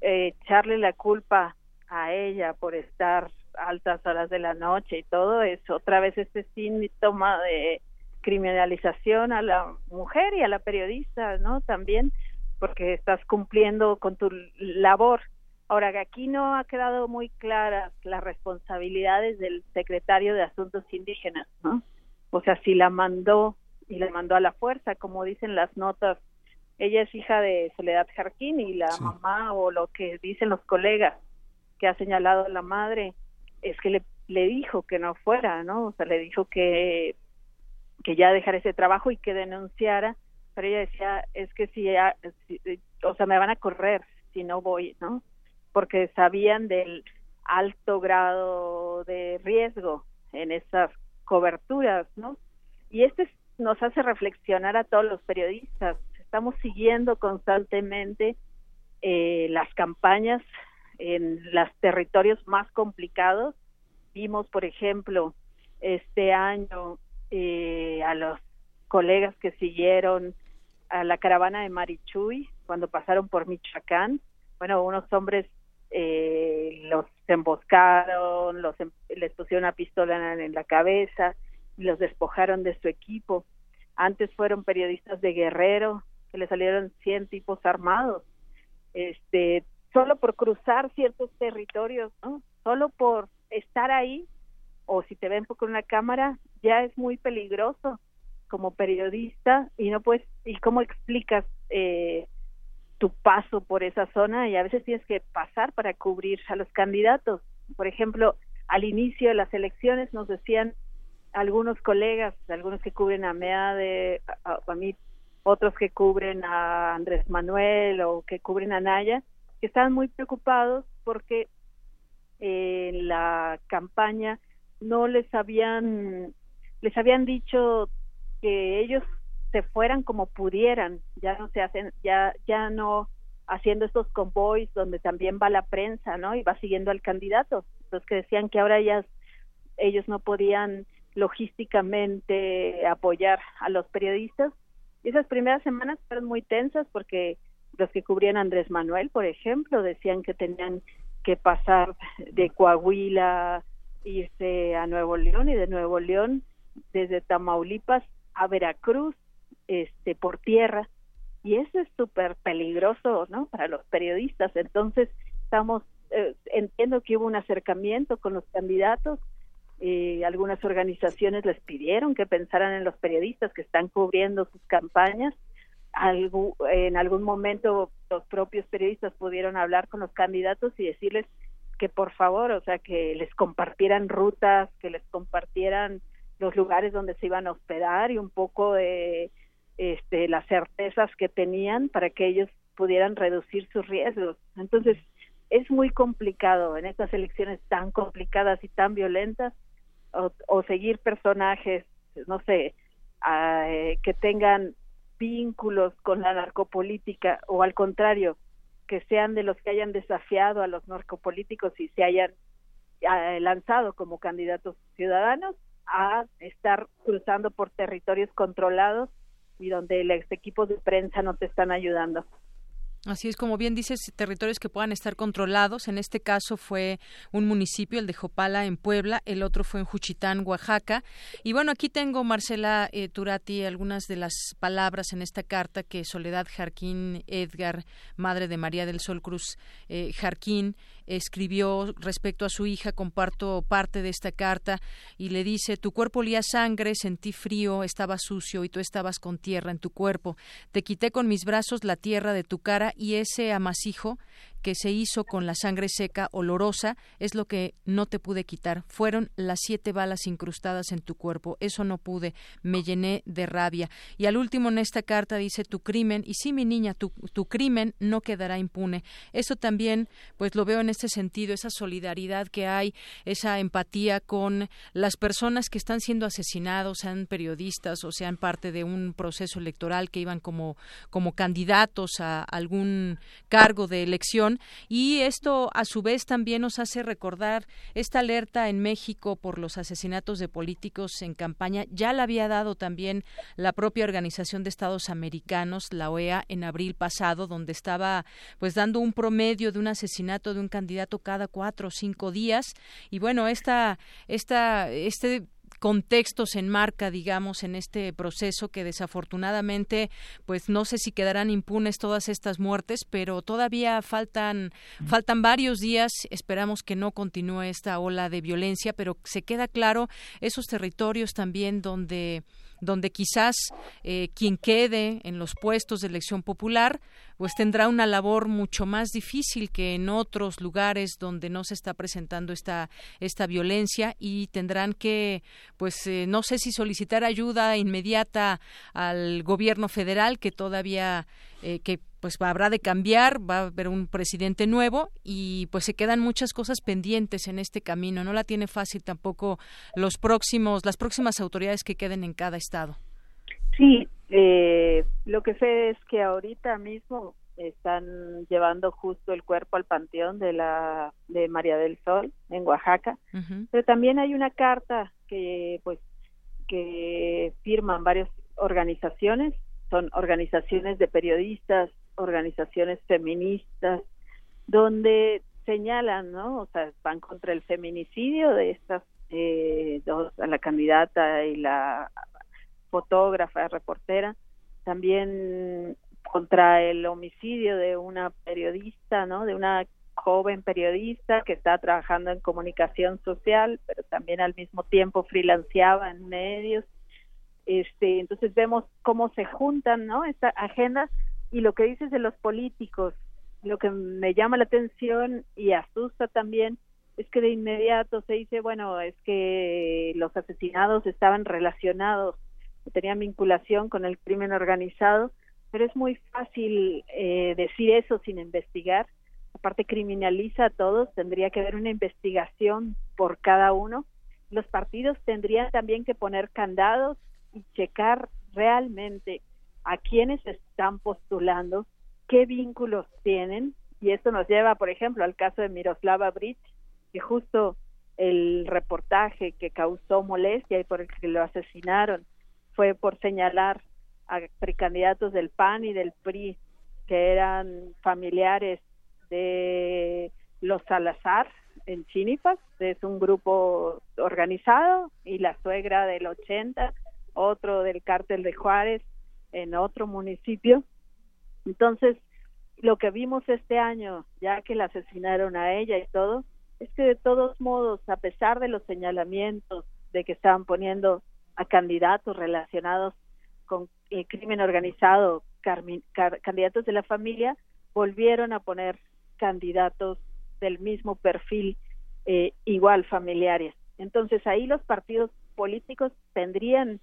eh, echarle la culpa a ella por estar altas horas de la noche y todo es otra vez este síntoma de criminalización a la mujer y a la periodista, ¿no? También porque estás cumpliendo con tu labor. Ahora, que aquí no ha quedado muy claras las responsabilidades del secretario de Asuntos Indígenas, ¿no? O sea, si la mandó y la mandó a la fuerza, como dicen las notas, ella es hija de Soledad Jarquín y la mamá o lo que dicen los colegas que ha señalado la madre es que le, le dijo que no fuera, ¿no? O sea, le dijo que que ya dejara ese trabajo y que denunciara pero ella decía, es que si, o sea, me van a correr si no voy, ¿no? Porque sabían del alto grado de riesgo en esas coberturas, ¿no? Y este nos hace reflexionar a todos los periodistas. Estamos siguiendo constantemente eh, las campañas en los territorios más complicados. Vimos, por ejemplo, este año eh, a los colegas que siguieron a la caravana de Marichuy cuando pasaron por Michoacán. Bueno, unos hombres eh, los emboscaron, los, em, les pusieron una pistola en la cabeza y los despojaron de su equipo. Antes fueron periodistas de Guerrero, que le salieron 100 tipos armados. Este, solo por cruzar ciertos territorios, ¿no? Solo por estar ahí, o si te ven con una cámara, ya es muy peligroso como periodista y no puedes y cómo explicas eh, tu paso por esa zona y a veces tienes que pasar para cubrir a los candidatos. Por ejemplo al inicio de las elecciones nos decían algunos colegas algunos que cubren a MEA de a, mí otros que cubren a Andrés Manuel o que cubren a Naya que estaban muy preocupados porque en la campaña no les habían les habían dicho que ellos se fueran como pudieran, ya no se hacen, ya, ya no haciendo estos convoys donde también va la prensa, ¿no? Y va siguiendo al candidato. Entonces que decían que ahora ellas, ellos no podían logísticamente apoyar a los periodistas. Y esas primeras semanas fueron muy tensas porque los que cubrían Andrés Manuel, por ejemplo, decían que tenían que pasar de Coahuila, irse a Nuevo León y de Nuevo León desde Tamaulipas a Veracruz, este, por tierra. Y eso es súper peligroso, ¿no? Para los periodistas. Entonces, estamos, eh, entiendo que hubo un acercamiento con los candidatos, eh, algunas organizaciones les pidieron que pensaran en los periodistas que están cubriendo sus campañas. En algún momento los propios periodistas pudieron hablar con los candidatos y decirles que por favor, o sea, que les compartieran rutas, que les compartieran los lugares donde se iban a hospedar y un poco de este, las certezas que tenían para que ellos pudieran reducir sus riesgos. Entonces, es muy complicado en estas elecciones tan complicadas y tan violentas o, seguir personajes, no sé, eh, que tengan vínculos con la narcopolítica o al contrario, que sean de los que hayan desafiado a los narcopolíticos y se hayan eh, lanzado como candidatos ciudadanos a estar cruzando por territorios controlados y donde los equipos de prensa no te están ayudando. Así es, como bien dices, territorios que puedan estar controlados. En este caso fue un municipio, el de Jopala, en Puebla, el otro fue en Juchitán, Oaxaca. Y bueno, aquí tengo, Marcela eh, Turati, algunas de las palabras en esta carta que Soledad Jarquín Edgar, madre de María del Sol Cruz eh, Jarquín, escribió respecto a su hija, comparto parte de esta carta y le dice, tu cuerpo olía sangre, sentí frío, estaba sucio y tú estabas con tierra en tu cuerpo. Te quité con mis brazos la tierra de tu cara y ese amasijo que se hizo con la sangre seca olorosa es lo que no te pude quitar. Fueron las siete balas incrustadas en tu cuerpo. Eso no pude. Me llené de rabia. Y al último en esta carta dice tu crimen, y sí, mi niña, tu, tu crimen no quedará impune. Eso también, pues lo veo en este sentido, esa solidaridad que hay, esa empatía con las personas que están siendo asesinados, sean periodistas o sean parte de un proceso electoral que iban como, como candidatos a algún cargo de elección y esto a su vez también nos hace recordar esta alerta en México por los asesinatos de políticos en campaña. Ya la había dado también la propia Organización de Estados Americanos, la OEA, en abril pasado, donde estaba pues dando un promedio de un asesinato de un candidato cada cuatro o cinco días. Y bueno esta esta este contextos se enmarca, digamos, en este proceso que desafortunadamente, pues no sé si quedarán impunes todas estas muertes, pero todavía faltan, faltan varios días. Esperamos que no continúe esta ola de violencia, pero se queda claro esos territorios también donde donde quizás eh, quien quede en los puestos de elección popular pues tendrá una labor mucho más difícil que en otros lugares donde no se está presentando esta esta violencia y tendrán que pues eh, no sé si solicitar ayuda inmediata al gobierno federal que todavía eh, que pues habrá de cambiar, va a haber un presidente nuevo y pues se quedan muchas cosas pendientes en este camino. No la tiene fácil tampoco los próximos, las próximas autoridades que queden en cada estado. Sí, eh, lo que sé es que ahorita mismo están llevando justo el cuerpo al panteón de la de María del Sol en Oaxaca, pero también hay una carta que pues que firman varias organizaciones, son organizaciones de periodistas, organizaciones feministas donde señalan, ¿no? O sea, van contra el feminicidio de estas eh, dos, la candidata y la fotógrafa, reportera, también contra el homicidio de una periodista, ¿no? De una joven periodista que está trabajando en comunicación social, pero también al mismo tiempo freelanceaba en medios. Este, entonces vemos cómo se juntan, ¿no? Esta agenda y lo que dices de los políticos, lo que me llama la atención y asusta también es que de inmediato se dice, bueno, es que los asesinados estaban relacionados, tenían vinculación con el crimen organizado, pero es muy fácil eh, decir eso sin investigar. Aparte criminaliza a todos, tendría que haber una investigación por cada uno. Los partidos tendrían también que poner candados y checar realmente a quienes están postulando, qué vínculos tienen, y esto nos lleva, por ejemplo, al caso de Miroslava Bridge, que justo el reportaje que causó molestia y por el que lo asesinaron fue por señalar a precandidatos del PAN y del PRI que eran familiares de los Salazar en Chinipas, es un grupo organizado, y la suegra del 80, otro del cártel de Juárez en otro municipio. Entonces, lo que vimos este año, ya que la asesinaron a ella y todo, es que de todos modos, a pesar de los señalamientos de que estaban poniendo a candidatos relacionados con el crimen organizado, candidatos de la familia, volvieron a poner candidatos del mismo perfil, eh, igual familiares. Entonces ahí los partidos políticos tendrían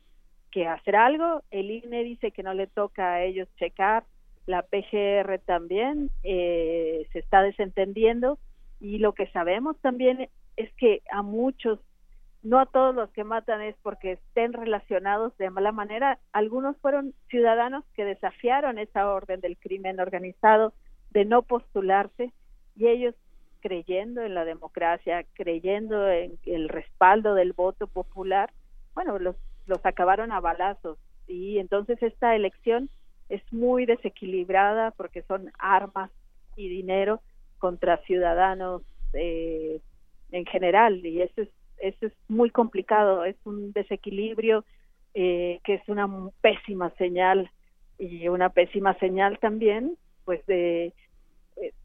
que hacer algo. El INE dice que no le toca a ellos checar, la PGR también eh, se está desentendiendo. Y lo que sabemos también es que a muchos, no a todos los que matan es porque estén relacionados de mala manera, algunos fueron ciudadanos que desafiaron esa orden del crimen organizado de no postularse. Y ellos creyendo en la democracia, creyendo en el respaldo del voto popular, bueno, los, los acabaron a balazos. Y entonces esta elección es muy desequilibrada porque son armas y dinero contra ciudadanos eh, en general. Y eso es eso es muy complicado. Es un desequilibrio eh, que es una pésima señal y una pésima señal también pues de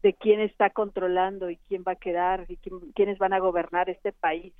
de quién está controlando y quién va a quedar y quiénes van a gobernar este país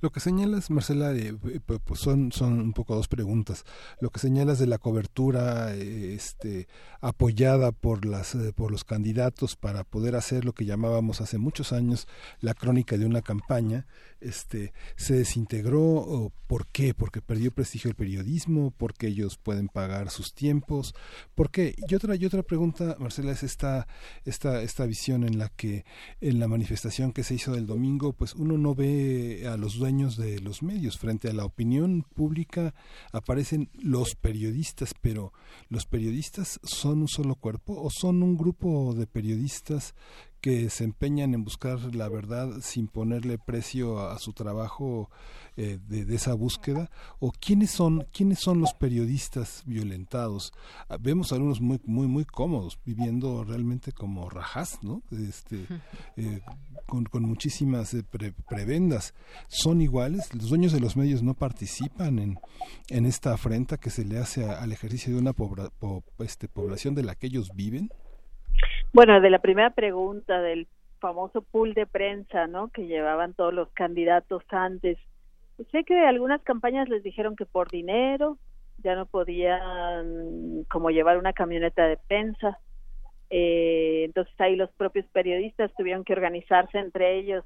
lo que señalas, Marcela, eh, pues son, son un poco dos preguntas. Lo que señalas de la cobertura este, apoyada por, las, eh, por los candidatos para poder hacer lo que llamábamos hace muchos años la crónica de una campaña, este, se desintegró. ¿Por qué? Porque perdió prestigio el periodismo, porque ellos pueden pagar sus tiempos. ¿Por qué? Y otra, y otra pregunta, Marcela, es esta, esta, esta visión en la que en la manifestación que se hizo del domingo, pues uno no ve a los dueños de los medios. Frente a la opinión pública aparecen los periodistas, pero ¿los periodistas son un solo cuerpo o son un grupo de periodistas que se empeñan en buscar la verdad sin ponerle precio a, su trabajo eh, de, esa búsqueda o quiénes son quiénes son los periodistas violentados ah, vemos algunos muy muy muy cómodos viviendo realmente como rajas no este eh, con, con, muchísimas eh, prebendas. Son iguales los dueños de los medios no participan en, en esta afrenta que se le hace al ejercicio de una este, población de la que ellos viven bueno, de la primera pregunta del famoso pool de prensa, ¿no? Que llevaban todos los candidatos antes. Sé que algunas campañas les dijeron que por dinero ya no podían como llevar una camioneta de prensa. Eh, entonces ahí los propios periodistas tuvieron que organizarse entre ellos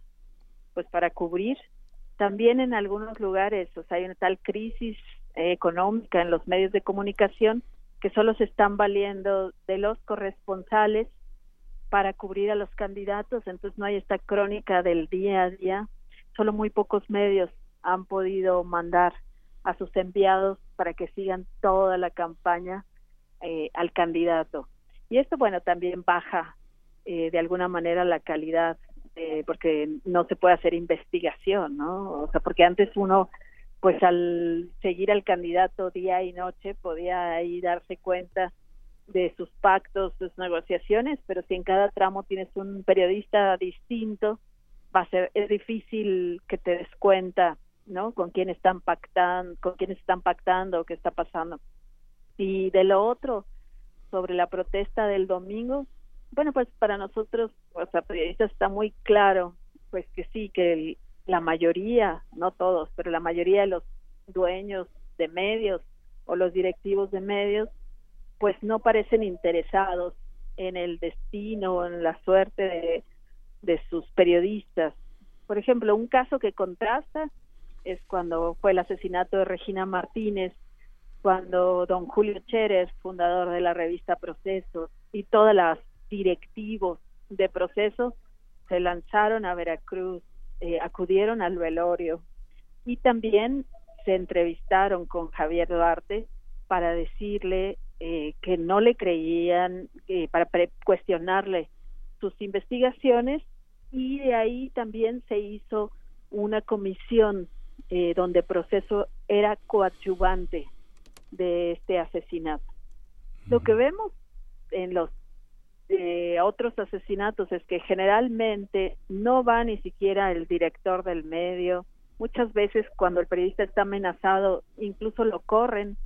pues para cubrir. También en algunos lugares, o sea, hay una tal crisis económica en los medios de comunicación que solo se están valiendo de los corresponsales para cubrir a los candidatos, entonces no hay esta crónica del día a día. Solo muy pocos medios han podido mandar a sus enviados para que sigan toda la campaña eh, al candidato. Y esto, bueno, también baja eh, de alguna manera la calidad, eh, porque no se puede hacer investigación, ¿no? O sea, porque antes uno, pues al seguir al candidato día y noche, podía ahí darse cuenta de sus pactos, sus negociaciones, pero si en cada tramo tienes un periodista distinto, va a ser es difícil que te des cuenta, ¿no? Con quién están pactando, con quién están pactando, qué está pasando. Y de lo otro, sobre la protesta del domingo, bueno, pues para nosotros, o sea, periodistas está muy claro, pues que sí, que la mayoría, no todos, pero la mayoría de los dueños de medios o los directivos de medios pues no parecen interesados en el destino o en la suerte de, sus periodistas. Por ejemplo, un caso que contrasta es cuando fue el asesinato de Regina Martínez, cuando don Julio Cheres, fundador de la revista Proceso, y todas las directivos de Proceso se lanzaron a Veracruz, eh, acudieron al velorio y también se entrevistaron con Javier Duarte para decirle eh, que no le creían, eh, para cuestionarle sus investigaciones y de ahí también se hizo una comisión eh, donde el proceso era coadyuvante de este asesinato. Lo que vemos en los eh, otros asesinatos es que generalmente no va ni siquiera el director del medio. Muchas veces cuando el periodista está amenazado, incluso lo corren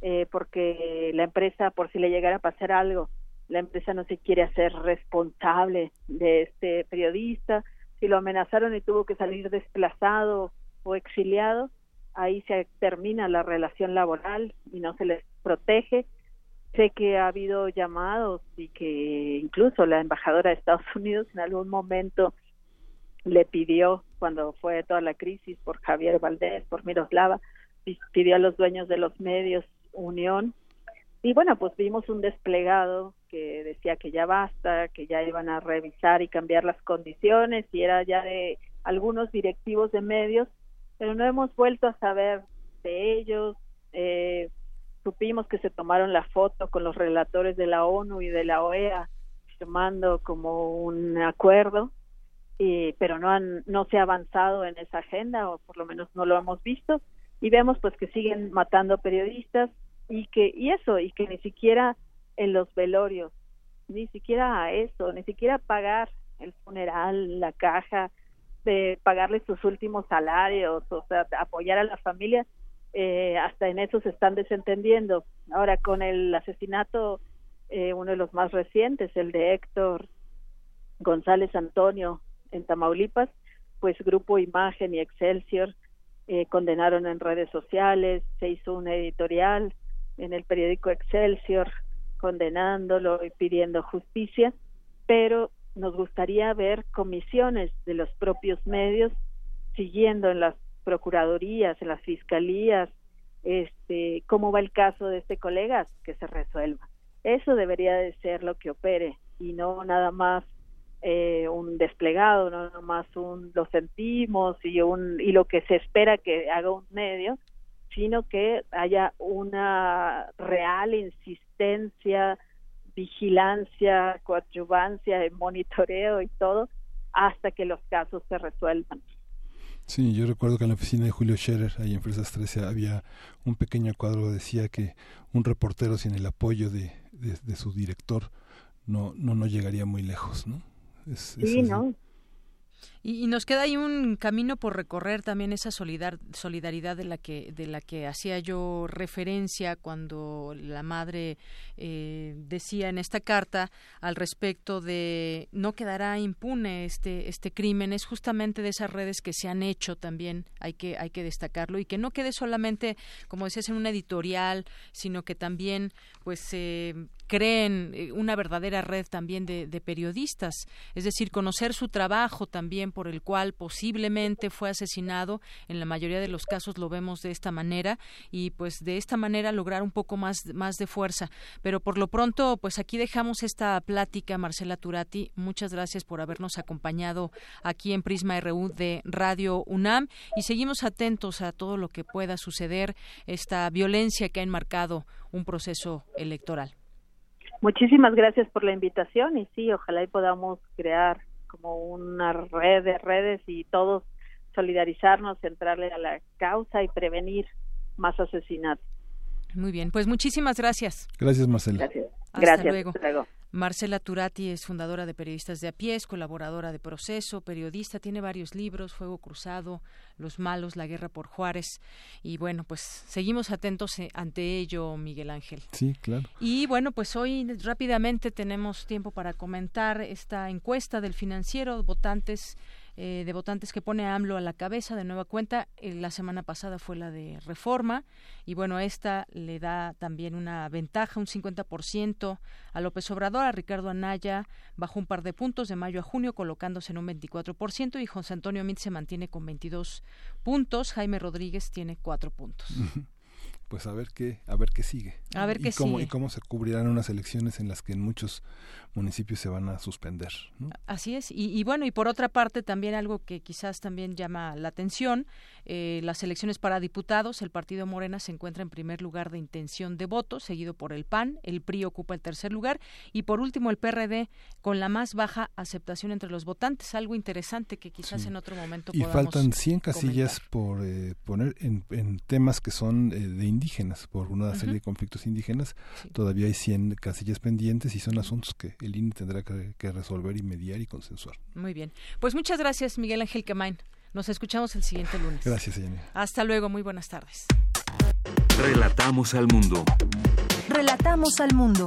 eh, porque la empresa, por si le llegara a pasar algo, la empresa no se quiere hacer responsable de este periodista, si lo amenazaron y tuvo que salir desplazado o exiliado, ahí se termina la relación laboral y no se les protege. Sé que ha habido llamados y que incluso la embajadora de Estados Unidos en algún momento le pidió, cuando fue toda la crisis por Javier Valdés, por Miroslava, pidió a los dueños de los medios unión y bueno, pues vimos un desplegado que decía que ya basta, que ya iban a revisar y cambiar las condiciones y era ya de algunos directivos de medios, pero no hemos vuelto a saber de ellos. Eh, supimos que se tomaron la foto con los relatores de la ONU y de la OEA firmando como un acuerdo, y, pero no, han, no se ha avanzado en esa agenda o por lo menos no lo hemos visto y vemos pues que siguen matando periodistas, y que y eso y que ni siquiera en los velorios ni siquiera a eso ni siquiera pagar el funeral la caja de pagarle sus últimos salarios o sea apoyar a la familia eh, hasta en eso se están desentendiendo. Ahora con el asesinato eh, uno de los más recientes el de Héctor González Antonio en Tamaulipas pues Grupo Imagen y Excelsior eh, condenaron en redes sociales se hizo un editorial en el periódico Excelsior condenándolo y pidiendo justicia, pero nos gustaría ver comisiones de los propios medios siguiendo en las procuradurías, en las fiscalías, este, cómo va el caso de este colega, que se resuelva. Eso debería de ser lo que opere y no nada más eh, un desplegado, no nada más un lo sentimos y un y lo que se espera que haga un medio, sino que haya una real insistencia, vigilancia, coadyuvancia, monitoreo y todo hasta que los casos se resuelvan. Sí, yo recuerdo que en la oficina de Julio Scherer, ahí en Fresas 13, había un pequeño cuadro que decía que un reportero sin el apoyo de, de, su director no, no, no llegaría muy lejos, ¿no? Sí, ¿no? Y, nos queda ahí un camino por recorrer también esa solidaridad de la que de la que hacía yo referencia cuando la madre eh, decía en esta carta al respecto de no quedará impune este este crimen es justamente de esas redes que se han hecho también hay que hay que destacarlo y que no quede solamente como decías en una editorial sino que también pues se creen eh, una verdadera red también de, periodistas, es decir, conocer su trabajo también por el cual posiblemente fue asesinado, en la mayoría de los casos lo vemos de esta manera y pues de esta manera lograr un poco más, más de fuerza. Pero por lo pronto, pues aquí dejamos esta plática, Marcela Turati, muchas gracias por habernos acompañado aquí en Prisma RU de Radio UNAM y seguimos atentos a todo lo que pueda suceder, esta violencia que ha enmarcado un proceso electoral. Muchísimas gracias por la invitación y sí, ojalá y podamos crear como una red de redes y todos solidarizarnos, entrarle a la causa y prevenir más asesinatos. Muy bien, pues muchísimas gracias. Gracias, Marcela. Gracias. gracias. luego. Marcela Turati es fundadora de Periodistas de a pie, colaboradora de Proceso, periodista, tiene varios libros, Fuego Cruzado, Los Malos, La Guerra por Juárez. Y bueno, pues seguimos atentos eh, ante ello, Miguel Ángel. Sí, claro. Y bueno, pues hoy rápidamente tenemos tiempo para comentar esta encuesta del financiero, votantes eh, de votantes que pone AMLO a la cabeza de nueva cuenta. Eh, la semana pasada fue la de reforma y bueno, esta le da también una ventaja, un 50% a López Obrador, a Ricardo Anaya bajó un par de puntos de mayo a junio colocándose en un 24% y José Antonio Mit se mantiene con 22 puntos, Jaime Rodríguez tiene 4 puntos. Pues a ver qué a ver qué sigue. A ver qué cómo, sigue. y cómo se cubrirán unas elecciones en las que en muchos municipios se van a suspender así es. Y, bueno y por otra parte también algo que quizás también llama la atención eh, las elecciones para diputados. El partido Morena se encuentra en primer lugar de intención de voto seguido por el PAN el PRI ocupa el tercer lugar y por último el PRD con la más baja aceptación entre los votantes. Algo interesante que quizás en otro momento y faltan 100 casillas por eh, poner en, en, temas que son eh, de indígenas por una serie de conflictos indígenas todavía hay 100 casillas pendientes y son asuntos que el INE tendrá que, que, resolver y mediar y consensuar. Muy bien. Pues muchas gracias Miguel Ángel Quemain. Nos escuchamos el siguiente lunes. Gracias señora. hasta luego muy buenas tardes. Relatamos al mundo. Relatamos al mundo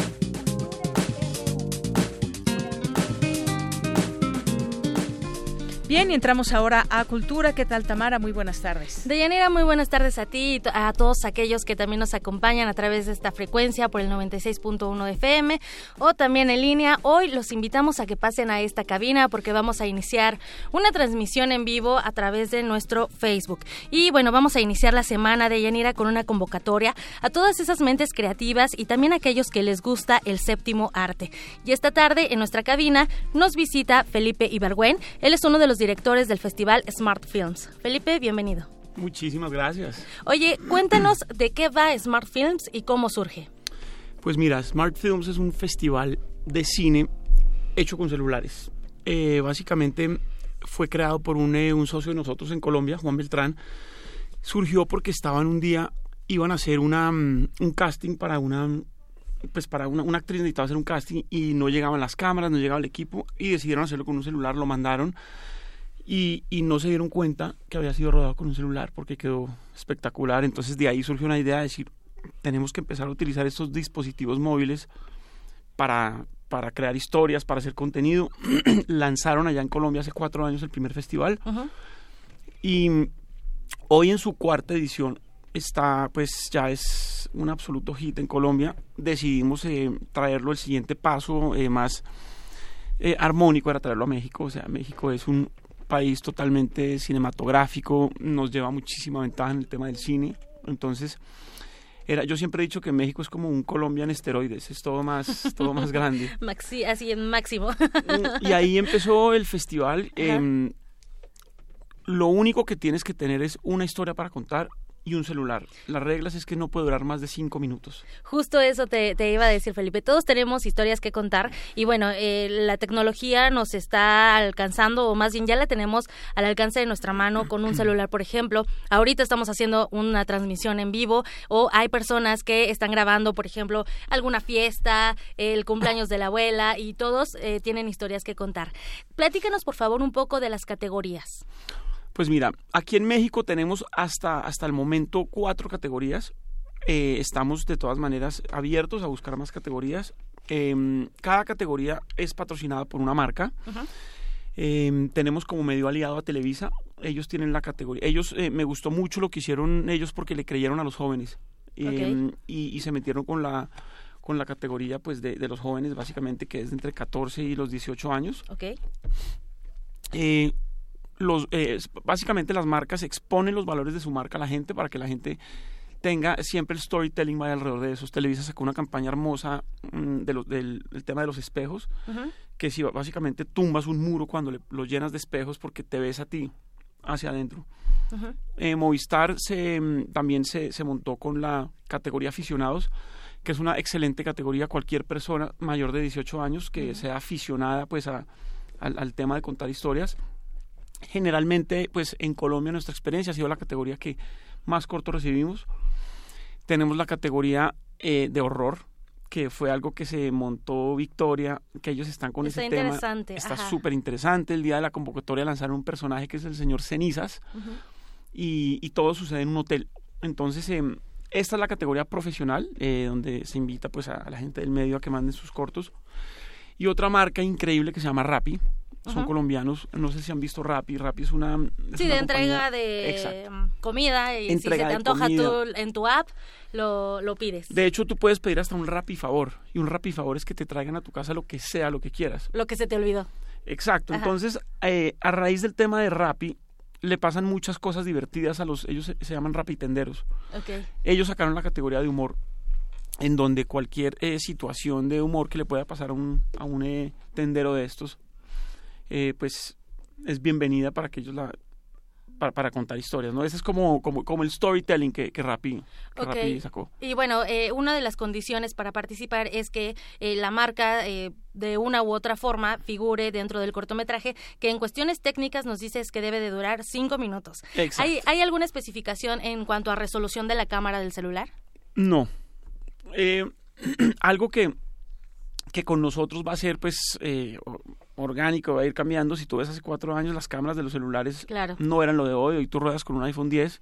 Bien, y entramos ahora a Cultura. ¿Qué tal, Tamara? Muy buenas tardes. Deyanira, muy buenas tardes a ti y a todos aquellos que también nos acompañan a través de esta frecuencia por el 96.1 FM o también en línea. Hoy los invitamos a que pasen a esta cabina porque vamos a iniciar una transmisión en vivo a través de nuestro Facebook. Y bueno, vamos a iniciar la semana de Yanira con una convocatoria a todas esas mentes creativas y también a aquellos que les gusta el séptimo arte. Y esta tarde en nuestra cabina nos visita Felipe Ibargüen. Él es uno de los directores del festival Smart Films. Felipe, bienvenido. Muchísimas gracias. Oye, cuéntanos de qué va Smart Films y cómo surge. Pues mira, Smart Films es un festival de cine hecho con celulares. Eh, básicamente fue creado por un, eh, un, socio de nosotros en Colombia, Juan Beltrán. Surgió porque estaban un día, iban a hacer una, un casting para una pues para una, una, actriz necesitaba hacer un casting y no llegaban las cámaras, no llegaba el equipo y decidieron hacerlo con un celular, lo mandaron y, y, no se dieron cuenta que había sido rodado con un celular porque quedó espectacular. Entonces de ahí surgió una idea de decir, tenemos que empezar a utilizar estos dispositivos móviles para, para crear historias, para hacer contenido. Lanzaron allá en Colombia hace cuatro años el primer festival uh -huh. y hoy en su cuarta edición está, pues ya es un absoluto hit en Colombia. Decidimos eh, traerlo el siguiente paso eh, más eh, armónico, era traerlo a México. O sea, México es un país totalmente cinematográfico, nos lleva muchísima ventaja en el tema del cine. Entonces, era, yo siempre he dicho que México es como un Colombia en esteroides, es todo más, todo más grande. Maxi, así en máximo. y ahí empezó el festival. Eh, lo único que tienes que tener es una historia para contar y un celular. Las reglas es que no puede durar más de cinco minutos. Justo eso te, te iba a decir, Felipe. Todos tenemos historias que contar y bueno, eh, la tecnología nos está alcanzando, o más bien ya la tenemos al alcance de nuestra mano con un celular, por ejemplo. Ahorita estamos haciendo una transmisión en vivo o hay personas que están grabando, por ejemplo, alguna fiesta, el cumpleaños de la abuela y todos eh, tienen historias que contar. Platícanos, por favor, un poco de las categorías. Pues mira, aquí en México tenemos hasta, hasta el momento cuatro categorías. Eh, estamos de todas maneras abiertos a buscar más categorías. Eh, cada categoría es patrocinada por una marca. Uh -huh. eh, tenemos como medio aliado a Televisa. Ellos tienen la categoría. Ellos, eh, me gustó mucho lo que hicieron ellos porque le creyeron a los jóvenes. Okay. Y, y, se metieron con la con la categoría pues de, de, los jóvenes básicamente que es entre 14 y los 18 años. Okay. Eh, los, eh, básicamente las marcas exponen los valores de su marca a la gente para que la gente tenga siempre el storytelling vaya alrededor de esos. Televisa sacó una campaña hermosa de lo, del, del, tema de los espejos, uh -huh. que si básicamente tumbas un muro cuando le, lo llenas de espejos porque te ves a ti hacia adentro. Uh -huh. eh, Movistar se, también se, se montó con la categoría aficionados, que es una excelente categoría. Cualquier persona mayor de 18 años que uh -huh. sea aficionada pues a, al, al tema de contar historias generalmente pues en Colombia nuestra experiencia ha sido la categoría que más corto recibimos tenemos la categoría eh, de horror que fue algo que se montó Victoria, que ellos están con está ese tema. Está súper interesante. El día de la convocatoria lanzaron un personaje que es el señor Cenizas uh -huh. y, y, todo sucede en un hotel. Entonces, eh, esta es la categoría profesional, eh, donde se invita pues a, a, la gente del medio a que manden sus cortos. Y otra marca increíble que se llama Rappi, son colombianos. No sé si han visto Rappi. Rappi es una. sí, de entrega de comida. Y si se te antoja tú en tu app, lo, lo, pides. De hecho, tú puedes pedir hasta un Rappi favor. Y un Rappi favor es que te traigan a tu casa lo que sea, lo que quieras. Lo que se te olvidó. Exacto. Entonces, eh, a raíz del tema de Rappi, le pasan muchas cosas divertidas a los. Ellos se, se llaman Rapitenderos. Okay. Ellos sacaron la categoría de humor en donde cualquier eh, situación de humor que le pueda pasar a un, a un eh, tendero de estos, eh, pues es bienvenida para que ellos la para, para, contar historias, ¿no? Ese es como, como, como el storytelling que, que Rappi, sacó. Y bueno, una de las condiciones para participar es que la marca de una u otra forma figure dentro del cortometraje, que en cuestiones técnicas nos dices que debe de durar cinco minutos. ¿Hay, ¿Hay alguna especificación en cuanto a resolución de la cámara del celular? No, eh, algo que, que con nosotros va a ser pues eh, orgánico, va a ir cambiando. Si tú ves hace cuatro años las cámaras de los celulares no eran lo de hoy, hoy tú ruedas con un iPhone 10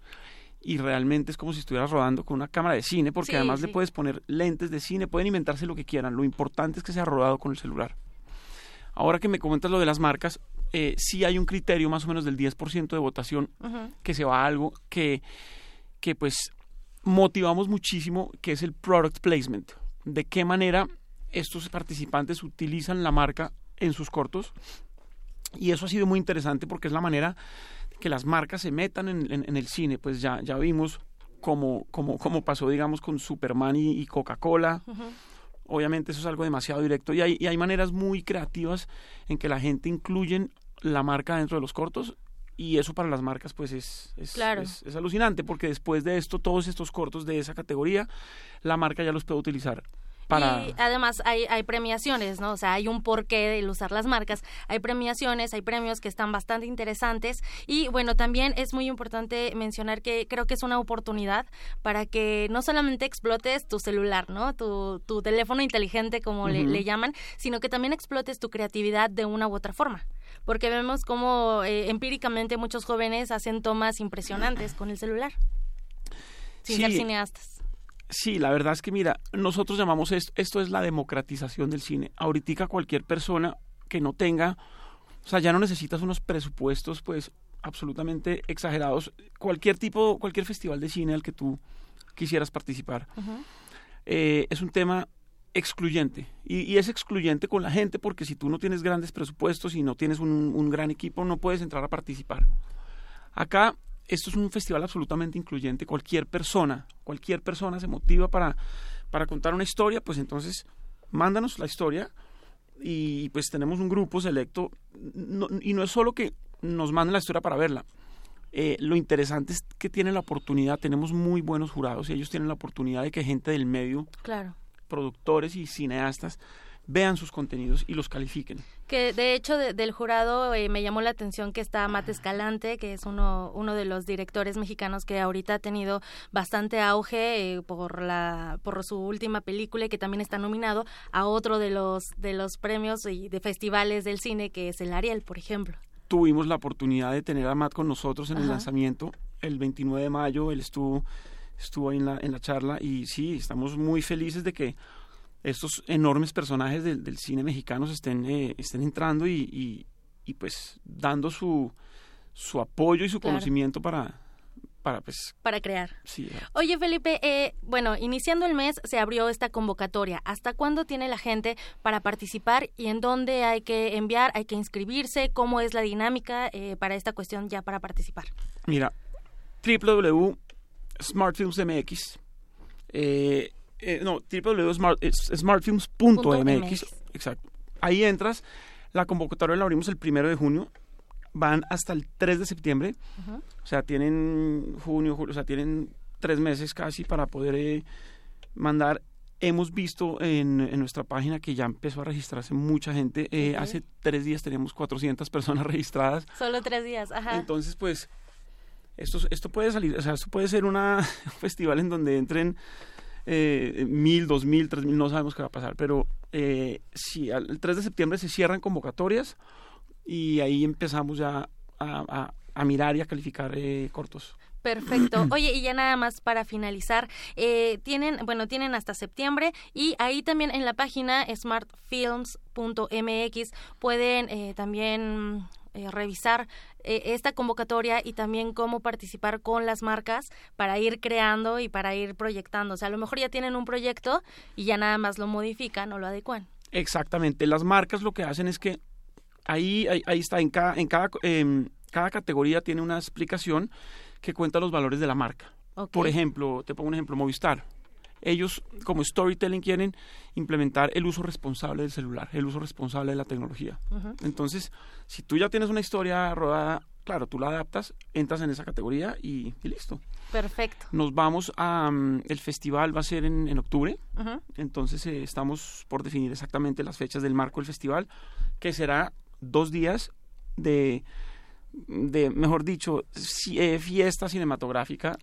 y realmente es como si estuvieras rodando con una cámara de cine, porque además le puedes poner lentes de cine, pueden inventarse lo que quieran, lo importante es que sea rodado con el celular. Ahora que me comentas lo de las marcas, eh, sí hay un criterio más o menos del 10% de votación que se va a algo que, que pues motivamos muchísimo, que es el product placement. De qué manera estos participantes utilizan la marca en sus cortos. Y eso ha sido muy interesante porque es la manera que las marcas se metan en, el cine. Pues ya, ya vimos cómo, pasó, digamos, con Superman y, Coca-Cola. Obviamente eso es algo demasiado directo y hay, y hay maneras muy creativas en que la gente incluyen la marca dentro de los cortos y eso para las marcas pues es, es, es, alucinante porque después de esto todos estos cortos de esa categoría la marca ya los puede utilizar para... Y además hay, hay premiaciones, ¿no? O sea, hay un porqué de usar las marcas. Hay premiaciones, hay premios que están bastante interesantes. Y bueno, también es muy importante mencionar que creo que es una oportunidad para que no solamente explotes tu celular, ¿no? Tu, tu teléfono inteligente, como le, le llaman, sino que también explotes tu creatividad de una u otra forma porque vemos como eh, empíricamente muchos jóvenes hacen tomas impresionantes con el celular, sin ser cineastas. Sí, la verdad es que mira, nosotros llamamos esto, esto es la democratización del cine. Ahorita cualquier persona que no tenga, o sea, ya no necesitas unos presupuestos pues absolutamente exagerados. Cualquier tipo, cualquier festival de cine al que tú quisieras participar. Eh, es un tema excluyente. Y, es excluyente con la gente porque si tú no tienes grandes presupuestos y no tienes un, gran equipo, no puedes entrar a participar. Acá, esto es un festival absolutamente incluyente. Cualquier persona, cualquier persona se motiva para, para contar una historia, pues entonces mándanos la historia y pues tenemos un grupo selecto. y no es solo que nos manden la historia para verla. Eh, lo interesante es que tienen la oportunidad, tenemos muy buenos jurados y ellos tienen la oportunidad de que gente del medio claro productores y cineastas vean sus contenidos y los califiquen. Que de hecho del jurado eh, me llamó la atención que está Mate Escalante, que es uno, uno de los directores mexicanos que ahorita ha tenido bastante auge eh, por la por su última película y que también está nominado a otro de los de los premios y de festivales del cine que es el Ariel, por ejemplo. Tuvimos la oportunidad de tener a Matt con nosotros en el lanzamiento el 29 de mayo, él estuvo estuvo ahí en la, en la charla y sí, estamos muy felices de que estos enormes personajes del, cine mexicano estén, eh, estén entrando y, y, pues dando su, su apoyo y su conocimiento para, para pues para crear. Sí, Oye Felipe, eh, bueno, iniciando el mes se abrió esta convocatoria. ¿Hasta cuándo tiene la gente para participar y en dónde hay que enviar, hay que inscribirse? ¿Cómo es la dinámica eh, para esta cuestión ya para participar? Mira, www Smartfilms MX. Eh, eh, no, www.smartfilms.mx. Exacto. Ahí entras. La convocatoria la abrimos el primero de junio. Van hasta el 3 de septiembre. O sea, tienen junio, julio, o sea, tienen tres meses casi para poder eh, mandar. Hemos visto en, en, nuestra página que ya empezó a registrarse mucha gente. Eh, hace tres días teníamos 400 personas registradas. Solo tres días, ajá. Entonces, pues, esto, esto puede salir, o sea, esto puede ser una, un festival en donde entren eh, mil, dos mil, tres mil, no sabemos qué va a pasar, pero eh, sí, el 3 de septiembre se cierran convocatorias y ahí empezamos ya a, a, mirar y a calificar eh, cortos. Perfecto. Oye, y ya nada más para finalizar, eh, tienen, bueno, tienen hasta septiembre y ahí también en la página smartfilms.mx pueden eh, también eh, revisar esta convocatoria y también cómo participar con las marcas para ir creando y para ir proyectando. O sea, a lo mejor ya tienen un proyecto y ya nada más lo modifican o lo adecuan. Exactamente. Las marcas lo que hacen es que ahí, ahí, está, en cada, en cada, em, cada categoría tiene una explicación que cuenta los valores de la marca. Por ejemplo, te pongo un ejemplo, Movistar. Ellos, como storytelling, quieren implementar el uso responsable del celular, el uso responsable de la tecnología. Entonces, si tú ya tienes una historia rodada, claro, tú la adaptas, entras en esa categoría y, listo. Perfecto. Nos vamos a... Mm, el festival va a ser en, octubre, entonces eh, estamos por definir exactamente las fechas del marco del festival, que será dos días de de, mejor dicho, eh, fiesta cinematográfica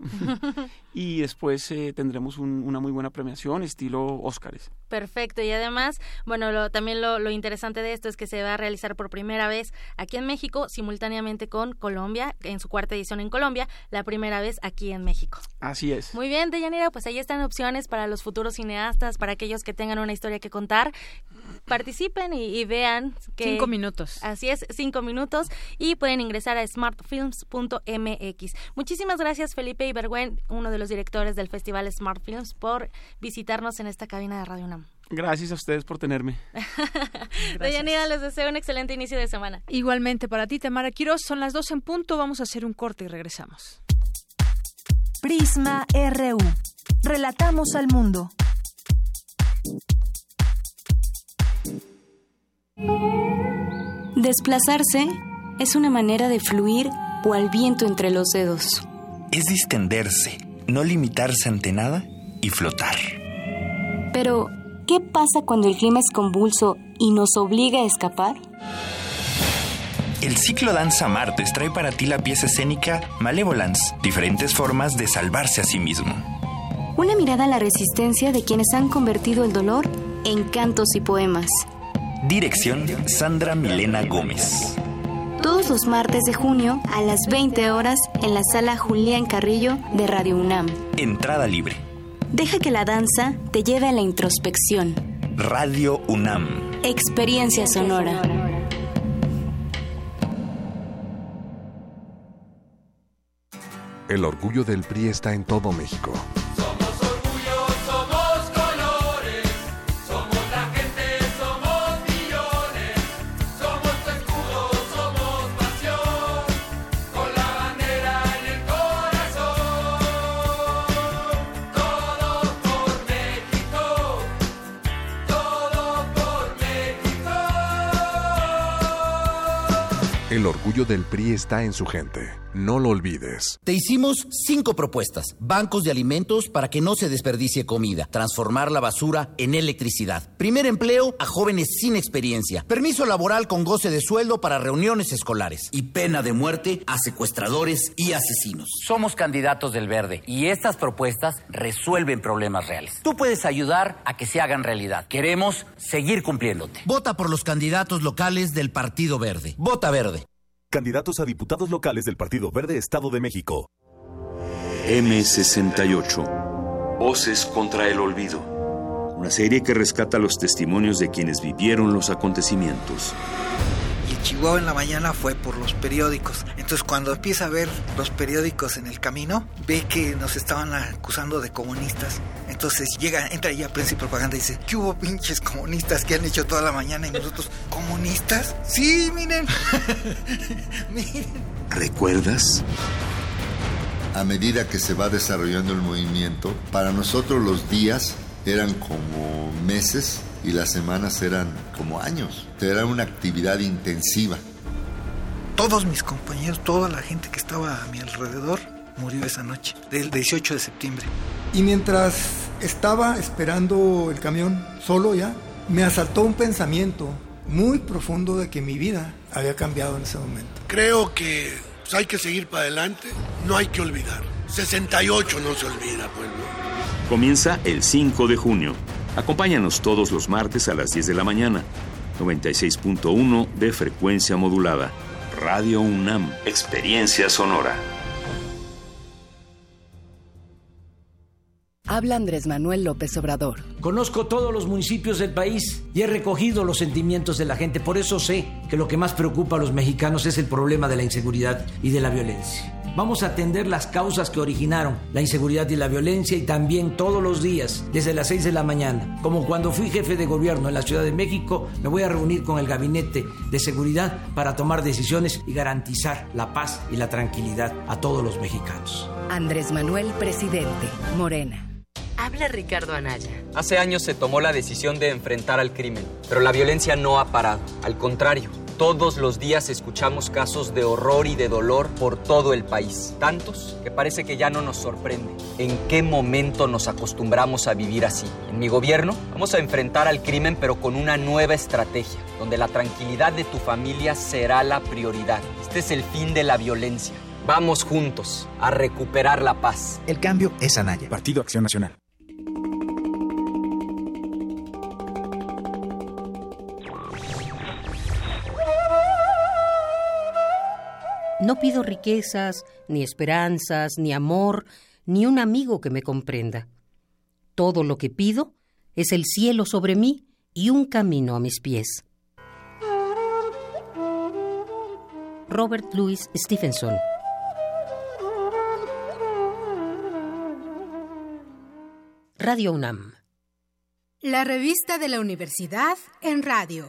y después eh, tendremos una muy buena premiación estilo Óscares. Perfecto, y además, bueno, también lo, lo, interesante de esto es que se va a realizar por primera vez aquí en México, simultáneamente con Colombia, en su cuarta edición en Colombia, la primera vez aquí en México. Así es. Muy bien, Deyanira, pues ahí están opciones para los futuros cineastas, para aquellos que tengan una historia que contar. Participen y, vean que... Cinco minutos. Así es, cinco minutos, y pueden ingresar a smartfilms.mx. Muchísimas gracias, Felipe Ibergüen, uno de los directores del Festival Smart Films, por visitarnos en esta cabina de Radio UNAM. Gracias a ustedes por tenerme. Deyanira, les deseo un excelente inicio de semana. Igualmente para ti, Tamara Quiroz, son las dos en punto, vamos a hacer un corte y regresamos. Prisma RU. Relatamos al mundo. Desplazarse es una manera de fluir o al viento entre los dedos. Es distenderse, no limitarse ante nada y flotar. Pero, ¿qué pasa cuando el clima es convulso y nos obliga a escapar? El ciclo Danza Martes trae para ti la pieza escénica Malevolence, diferentes formas de salvarse a sí mismo. Una mirada a la resistencia de quienes han convertido el dolor en cantos y poemas. Dirección Sandra Milena Gómez. Todos los martes de junio a las 20 horas en la sala Julián Carrillo de Radio UNAM. Entrada libre. Deja que la danza te lleve a la introspección. Radio UNAM. Experiencia sonora. El orgullo del PRI está en todo México. El orgullo del PRI está en su gente. No lo olvides. Te hicimos cinco propuestas. Bancos de alimentos para que no se desperdicie comida. Transformar la basura en electricidad. Primer empleo a jóvenes sin experiencia. Permiso laboral con goce de sueldo para reuniones escolares. Y pena de muerte a secuestradores y asesinos. Somos candidatos del verde y estas propuestas resuelven problemas reales. Tú puedes ayudar a que se hagan realidad. Queremos seguir cumpliéndote. Vota por los candidatos locales del Partido Verde. Vota verde. Candidatos a diputados locales del Partido Verde Estado de México. M68. Voces contra el olvido. Una serie que rescata los testimonios de quienes vivieron los acontecimientos. Y Chihuahua en la mañana fue por los periódicos. Entonces cuando empieza a ver los periódicos en el camino, ve que nos estaban acusando de comunistas. Entonces llega, entra ya prensa y propaganda y dice, ¿qué hubo pinches comunistas que han hecho toda la mañana? Y nosotros, ¿comunistas? Sí, miren. miren. ¿Recuerdas? A medida que se va desarrollando el movimiento, para nosotros los días eran como meses y las semanas eran como años. Era una actividad intensiva. Todos mis compañeros, toda la gente que estaba a mi alrededor murió esa noche, del 18 de septiembre. Y mientras estaba esperando el camión, solo ya, me asaltó un pensamiento muy profundo de que mi vida había cambiado en ese momento. Creo que pues, hay que seguir para adelante, no hay que olvidar. 68 no se olvida, pueblo. Comienza el 5 de junio. Acompáñanos todos los martes a las 10 de la mañana. 96.1 de frecuencia modulada. Radio UNAM. Experiencia sonora. Habla Andrés Manuel López Obrador. Conozco todos los municipios del país y he recogido los sentimientos de la gente. Por eso sé que lo que más preocupa a los mexicanos es el problema de la inseguridad y de la violencia. Vamos a atender las causas que originaron la inseguridad y la violencia y también todos los días, desde las 6 de la mañana. Como cuando fui jefe de gobierno en la Ciudad de México, me voy a reunir con el Gabinete de Seguridad para tomar decisiones y garantizar la paz y la tranquilidad a todos los mexicanos. Andrés Manuel, presidente. Morena. Habla Ricardo Anaya. Hace años se tomó la decisión de enfrentar al crimen, pero la violencia no ha parado. Al contrario, todos los días escuchamos casos de horror y de dolor por todo el país. Tantos que parece que ya no nos sorprende. ¿En qué momento nos acostumbramos a vivir así? En mi gobierno vamos a enfrentar al crimen pero con una nueva estrategia, donde la tranquilidad de tu familia será la prioridad. Este es el fin de la violencia. Vamos juntos a recuperar la paz. El cambio es Anaya. Partido Acción Nacional. No pido riquezas, ni esperanzas, ni amor, ni un amigo que me comprenda. Todo lo que pido es el cielo sobre mí y un camino a mis pies. Robert Louis Stevenson Radio UNAM La revista de la universidad en radio.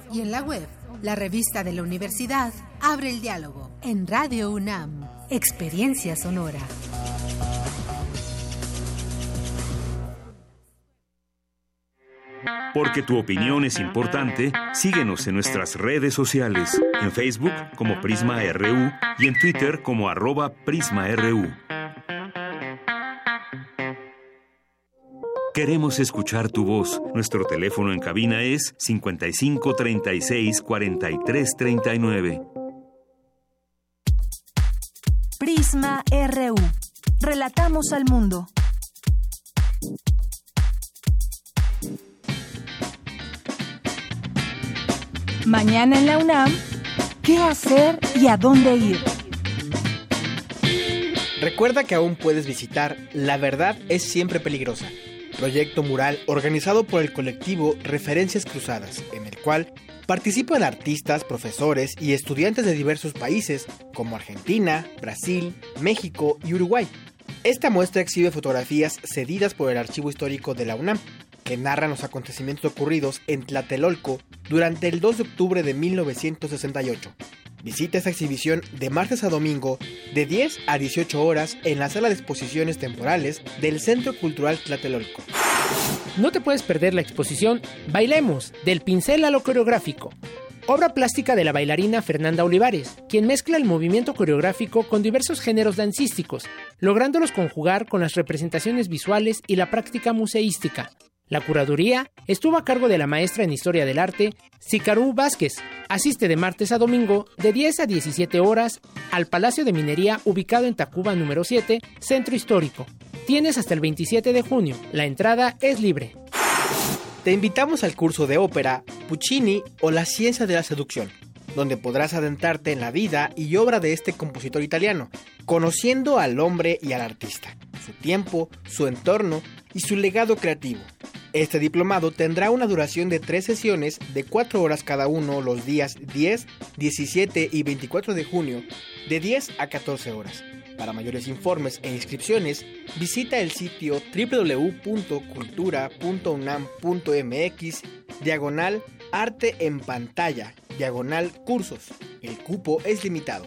y en la web. La revista de la universidad abre el diálogo en Radio UNAM, Experiencia Sonora. Porque tu opinión es importante, síguenos en nuestras redes sociales, en Facebook como Prisma RU y en Twitter como arroba PrismaRU. Queremos escuchar tu voz. Nuestro teléfono en cabina es 55 36 43 39. Prisma RU. Relatamos al mundo. Mañana en la UNAM, ¿qué hacer y a dónde ir? Recuerda que aún puedes visitar La Verdad es siempre peligrosa, proyecto mural organizado por el colectivo Referencias Cruzadas, en el cual participan artistas, profesores y estudiantes de diversos países como Argentina, Brasil, México y Uruguay. Esta muestra exhibe fotografías cedidas por el Archivo Histórico de la UNAM, que narran los acontecimientos ocurridos en Tlatelolco durante el 2 de octubre de 1968. Visita esta exhibición de martes a domingo de 10 a 18 horas en la sala de exposiciones temporales del Centro Cultural Tlatelolco. No te puedes perder la exposición Bailemos, del pincel a lo coreográfico. Obra plástica de la bailarina Fernanda Olivares, quien mezcla el movimiento coreográfico con diversos géneros dancísticos, lográndolos conjugar con las representaciones visuales y la práctica museística. La curaduría estuvo a cargo de la maestra en Historia del Arte, Sicarú Vázquez. Asiste de martes a domingo de 10 a 17 horas al Palacio de Minería ubicado en Tacuba número 7, Centro Histórico. Tienes hasta el 27 de junio. La entrada es libre. Te invitamos al curso de ópera Puccini o la ciencia de la seducción, donde podrás adentrarte en la vida y obra de este compositor italiano, conociendo al hombre y al artista, su tiempo, su entorno y su legado creativo. Este diplomado tendrá una duración de tres sesiones de 4 horas cada uno los días 10, 17 y 24 de junio, de 10 a 14 horas. Para mayores informes e inscripciones, visita el sitio www.cultura.unam.mx, diagonal arte en pantalla, diagonal cursos. El cupo es limitado.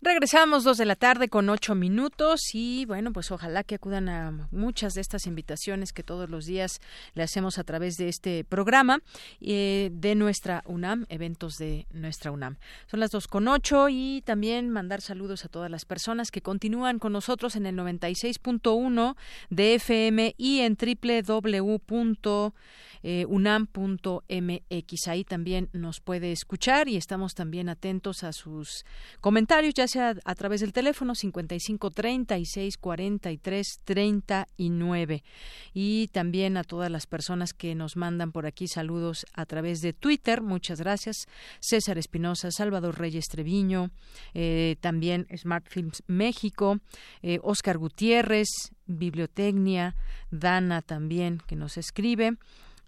Regresamos dos de la tarde con ocho minutos y bueno, pues ojalá que acudan a muchas de estas invitaciones que todos los días le hacemos a través de este programa eh, de nuestra UNAM, eventos de nuestra UNAM. Son las dos con ocho y también mandar saludos a todas las personas que continúan con nosotros en el 96.1 de FM y en www eh, unam.mx. Ahí también nos puede escuchar y estamos también atentos a sus comentarios, ya sea a través del teléfono 55 36 43 39 y también a todas las personas que nos mandan por aquí saludos a través de Twitter. Muchas gracias. César Espinosa, Salvador Reyes Treviño, eh, también Smart Films México, eh, Oscar Gutiérrez, Bibliotecnia, Dana también que nos escribe.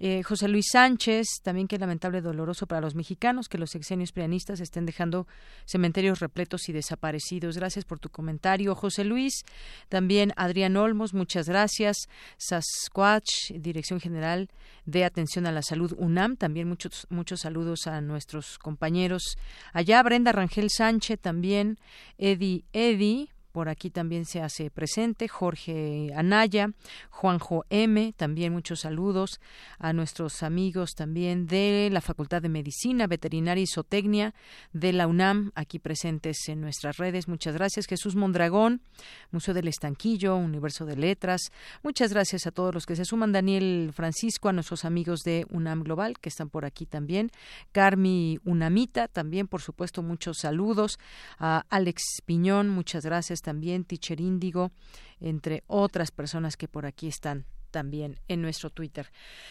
Eh, José Luis Sánchez, también que lamentable, doloroso para los mexicanos que los sexenios prianistas estén dejando cementerios repletos y desaparecidos. Gracias por tu comentario, José Luis. También Adrián Olmos, muchas gracias. Sasquatch, Dirección General de Atención a la Salud UNAM. También muchos, muchos saludos a nuestros compañeros allá. Brenda Rangel Sánchez, también. Eddie Eddie, por aquí también se hace presente Jorge Anaya, Juanjo M, también muchos saludos a nuestros amigos también de la Facultad de Medicina, Veterinaria y Zootecnia de la UNAM, aquí presentes en nuestras redes. Muchas gracias. Jesús Mondragón, Museo del Estanquillo, Universo de Letras. Muchas gracias a todos los que se suman. Daniel Francisco, a nuestros amigos de UNAM Global, que están por aquí también. Carmi Unamita, también, por supuesto, muchos saludos. A Alex Piñón, muchas gracias también, Teacher Índigo, entre otras personas que por aquí están también en nuestro Twitter.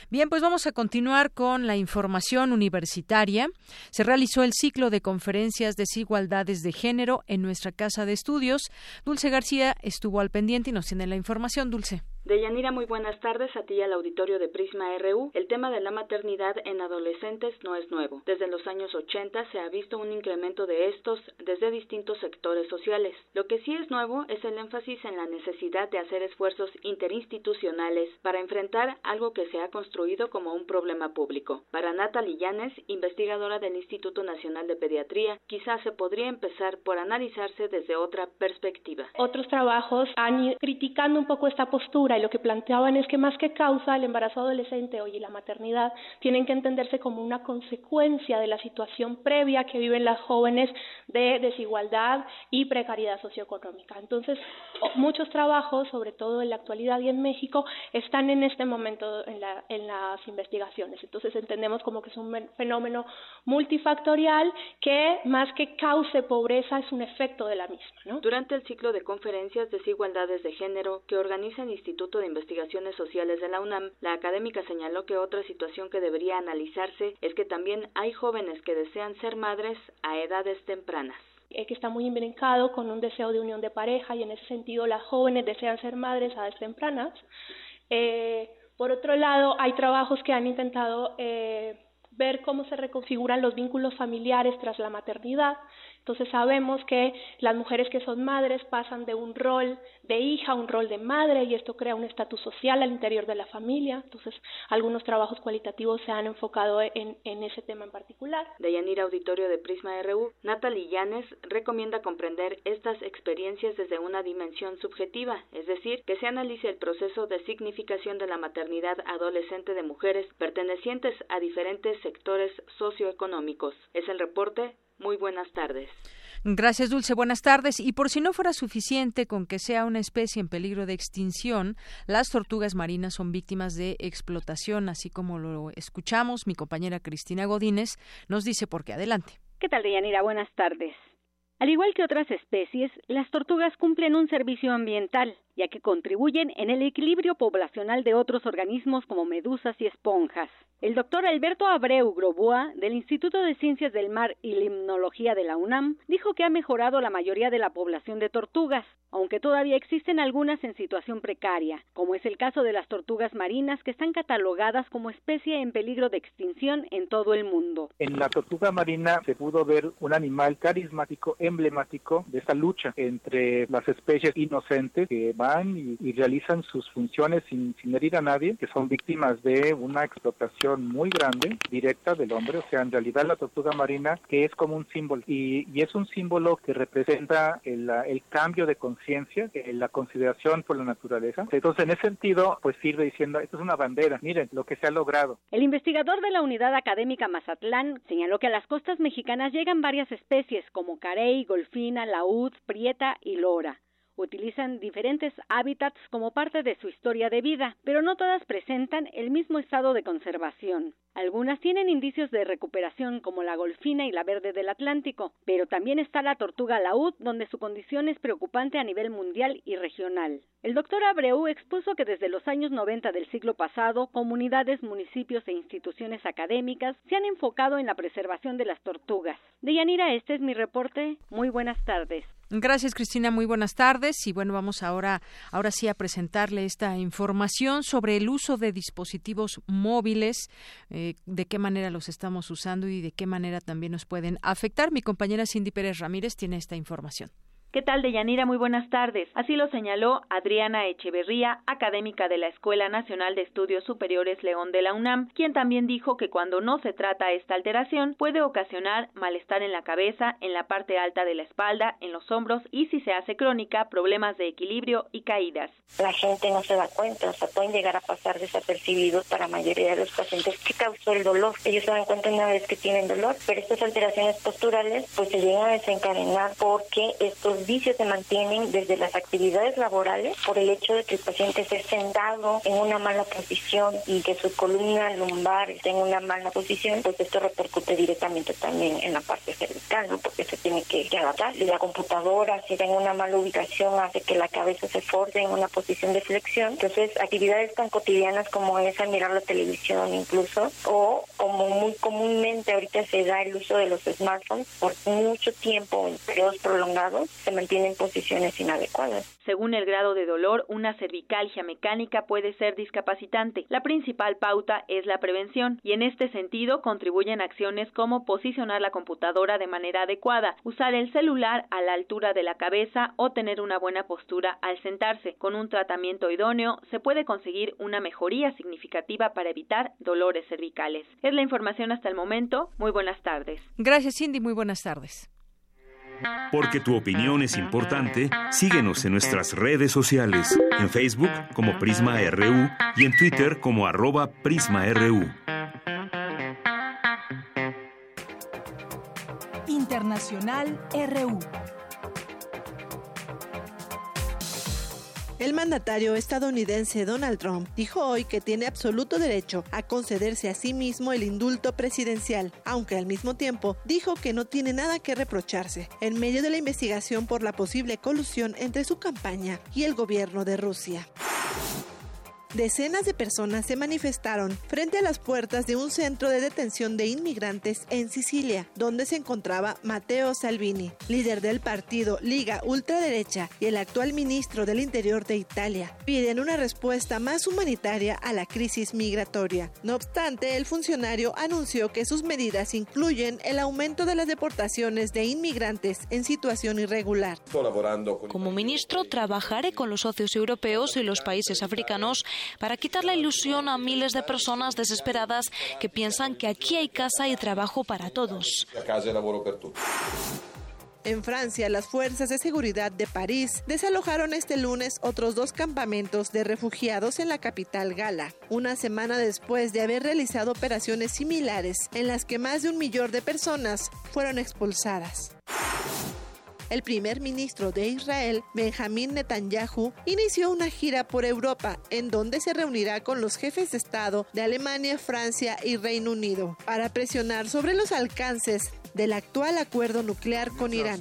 Bien, pues vamos a continuar con la información universitaria. Se realizó el ciclo de conferencias Desigualdades de Género en nuestra casa de estudios. Dulce García estuvo al pendiente y nos tiene la información. Dulce. Deyanira, muy buenas tardes a ti y al auditorio de Prisma RU. El tema de la maternidad en adolescentes no es nuevo. Desde los años 80 se ha visto un incremento de estos desde distintos sectores sociales. Lo que sí es nuevo es el énfasis en la necesidad de hacer esfuerzos interinstitucionales para enfrentar algo que se ha construido como un problema público. Para Natalie Llanes, investigadora del Instituto Nacional de Pediatría, quizás se podría empezar por analizarse desde otra perspectiva. Otros trabajos han ido criticando un poco esta postura y lo que planteaban es que más que causa el embarazo adolescente y la maternidad tienen que entenderse como una consecuencia de la situación previa que viven las jóvenes de desigualdad y precariedad socioeconómica. Entonces, muchos trabajos, sobre todo en la actualidad y en México, están en este momento en, las investigaciones. Entonces, entendemos como que es un fenómeno multifactorial que más que cause pobreza es un efecto de la misma. Durante el ciclo de conferencias Desigualdades de Género que organiza el Instituto de Investigaciones Sociales de la UNAM, la académica señaló que otra situación que debería analizarse es que también hay jóvenes que desean ser madres a edades tempranas que está muy imbrincado con un deseo de unión de pareja y en ese sentido las jóvenes desean ser madres a edades tempranas. Eh, por otro lado, hay trabajos que han intentado eh, ver cómo se reconfiguran los vínculos familiares tras la maternidad entonces sabemos que las mujeres que son madres pasan de un rol de hija un rol de madre y esto crea un estatus social al interior de la familia. Entonces algunos trabajos cualitativos se han enfocado en, ese tema en particular. De Yanira Auditorio de Prisma RU, Natalie Llanes recomienda comprender estas experiencias desde una dimensión subjetiva, es decir, que se analice el proceso de significación de la maternidad adolescente de mujeres pertenecientes a diferentes sectores socioeconómicos. Es el reporte muy buenas tardes. Gracias, Dulce. Buenas tardes. Y por si no fuera suficiente con que sea una especie en peligro de extinción, las tortugas marinas son víctimas de explotación, así como lo escuchamos. Mi compañera Cristina Godínez nos dice por qué. Adelante. ¿Qué tal, Deyanira? Buenas tardes. Al igual que otras especies, las tortugas cumplen un servicio ambiental, ya que contribuyen en el equilibrio poblacional de otros organismos como medusas y esponjas. El doctor Alberto Abreu Groboa, del Instituto de Ciencias del Mar y Limnología de la UNAM, dijo que ha mejorado la mayoría de la población de tortugas, aunque todavía existen algunas en situación precaria, como es el caso de las tortugas marinas que están catalogadas como especie en peligro de extinción en todo el mundo. En la tortuga marina se pudo ver un animal carismático emblemático de esta lucha entre las especies inocentes que van y, realizan sus funciones sin, sin, herir a nadie, que son víctimas de una explotación muy grande, directa del hombre. O sea, en realidad la tortuga marina que es como un símbolo y, es un símbolo que representa el, el cambio de conciencia, la consideración por la naturaleza. Entonces, en ese sentido, pues sirve diciendo, esto es una bandera, miren lo que se ha logrado. El investigador de la Unidad Académica Mazatlán señaló que a las costas mexicanas llegan varias especies como carey, golfina, laúd, prieta y lora utilizan diferentes hábitats como parte de su historia de vida, pero no todas presentan el mismo estado de conservación. Algunas tienen indicios de recuperación como la golfina y la verde del Atlántico, pero también está la tortuga laúd donde su condición es preocupante a nivel mundial y regional. El doctor Abreu expuso que desde los años 90 del siglo pasado, comunidades, municipios e instituciones académicas se han enfocado en la preservación de las tortugas. Deyanira, este es mi reporte. Muy buenas tardes. Gracias, Cristina. Muy buenas tardes. Y bueno, vamos ahora, ahora sí a presentarle esta información sobre el uso de dispositivos móviles, eh, de qué manera los estamos usando y de qué manera también nos pueden afectar. Mi compañera Cindy Pérez Ramírez tiene esta información. ¿Qué tal, Deyanira? Muy buenas tardes. Así lo señaló Adriana Echeverría, académica de la Escuela Nacional de Estudios Superiores León de la UNAM, quien también dijo que cuando no se trata esta alteración puede ocasionar malestar en la cabeza, en la parte alta de la espalda, en los hombros y si se hace crónica, problemas de equilibrio y caídas. La gente no se da cuenta, o sea, pueden llegar a pasar desapercibidos para la mayoría de los pacientes que causó el dolor. Ellos se dan cuenta una vez que tienen dolor, pero estas alteraciones posturales pues se llegan a desencadenar porque estos vicios se mantienen desde las actividades laborales por el hecho de que el paciente esté sentado en una mala posición y que su columna lumbar esté en una mala posición, pues esto repercute directamente también en la parte cervical, porque se tiene que, adaptar. La computadora, si está en una mala ubicación, hace que la cabeza se force en una posición de flexión. Entonces, actividades tan cotidianas como esa, mirar la televisión incluso, o como muy comúnmente ahorita se da el uso de los smartphones por mucho tiempo, en periodos prolongados, mantienen posiciones inadecuadas. Según el grado de dolor, una cervicalgia mecánica puede ser discapacitante. La principal pauta es la prevención y en este sentido contribuyen acciones como posicionar la computadora de manera adecuada, usar el celular a la altura de la cabeza o tener una buena postura al sentarse. Con un tratamiento idóneo se puede conseguir una mejoría significativa para evitar dolores cervicales. Es la información hasta el momento. Muy buenas tardes. Gracias Cindy, muy buenas tardes. Porque tu opinión es importante, síguenos en nuestras redes sociales, en Facebook como Prisma RU y en Twitter como arroba PrismaRU. Internacional RU. El mandatario estadounidense Donald Trump dijo hoy que tiene absoluto derecho a concederse a sí mismo el indulto presidencial, aunque al mismo tiempo dijo que no tiene nada que reprocharse en medio de la investigación por la posible colusión entre su campaña y el gobierno de Rusia. Decenas de personas se manifestaron frente a las puertas de un centro de detención de inmigrantes en Sicilia, donde se encontraba Matteo Salvini, líder del partido Liga Ultraderecha y el actual ministro del Interior de Italia. Piden una respuesta más humanitaria a la crisis migratoria. No obstante, el funcionario anunció que sus medidas incluyen el aumento de las deportaciones de inmigrantes en situación irregular. Como ministro, trabajaré con los socios europeos y los países africanos para quitar la ilusión a miles de personas desesperadas que piensan que aquí hay casa y trabajo para todos. En Francia, las fuerzas de seguridad de París desalojaron este lunes otros dos campamentos de refugiados en la capital gala, una semana después de haber realizado operaciones similares en las que más de un millón de personas fueron expulsadas. El primer ministro de Israel, Benjamín Netanyahu, inició una gira por Europa en donde se reunirá con los jefes de Estado de Alemania, Francia y Reino Unido para presionar sobre los alcances del actual acuerdo nuclear con Irán.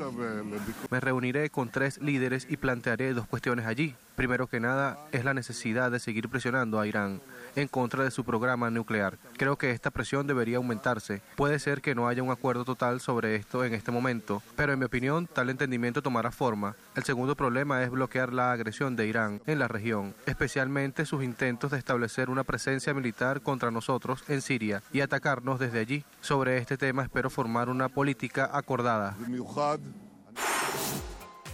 Me reuniré con tres líderes y plantearé dos cuestiones allí. Primero que nada es la necesidad de seguir presionando a Irán en contra de su programa nuclear. Creo que esta presión debería aumentarse. Puede ser que no haya un acuerdo total sobre esto en este momento, pero en mi opinión tal entendimiento tomará forma. El segundo problema es bloquear la agresión de Irán en la región, especialmente sus intentos de establecer una presencia militar contra nosotros en Siria y atacarnos desde allí. Sobre este tema espero formar una política acordada.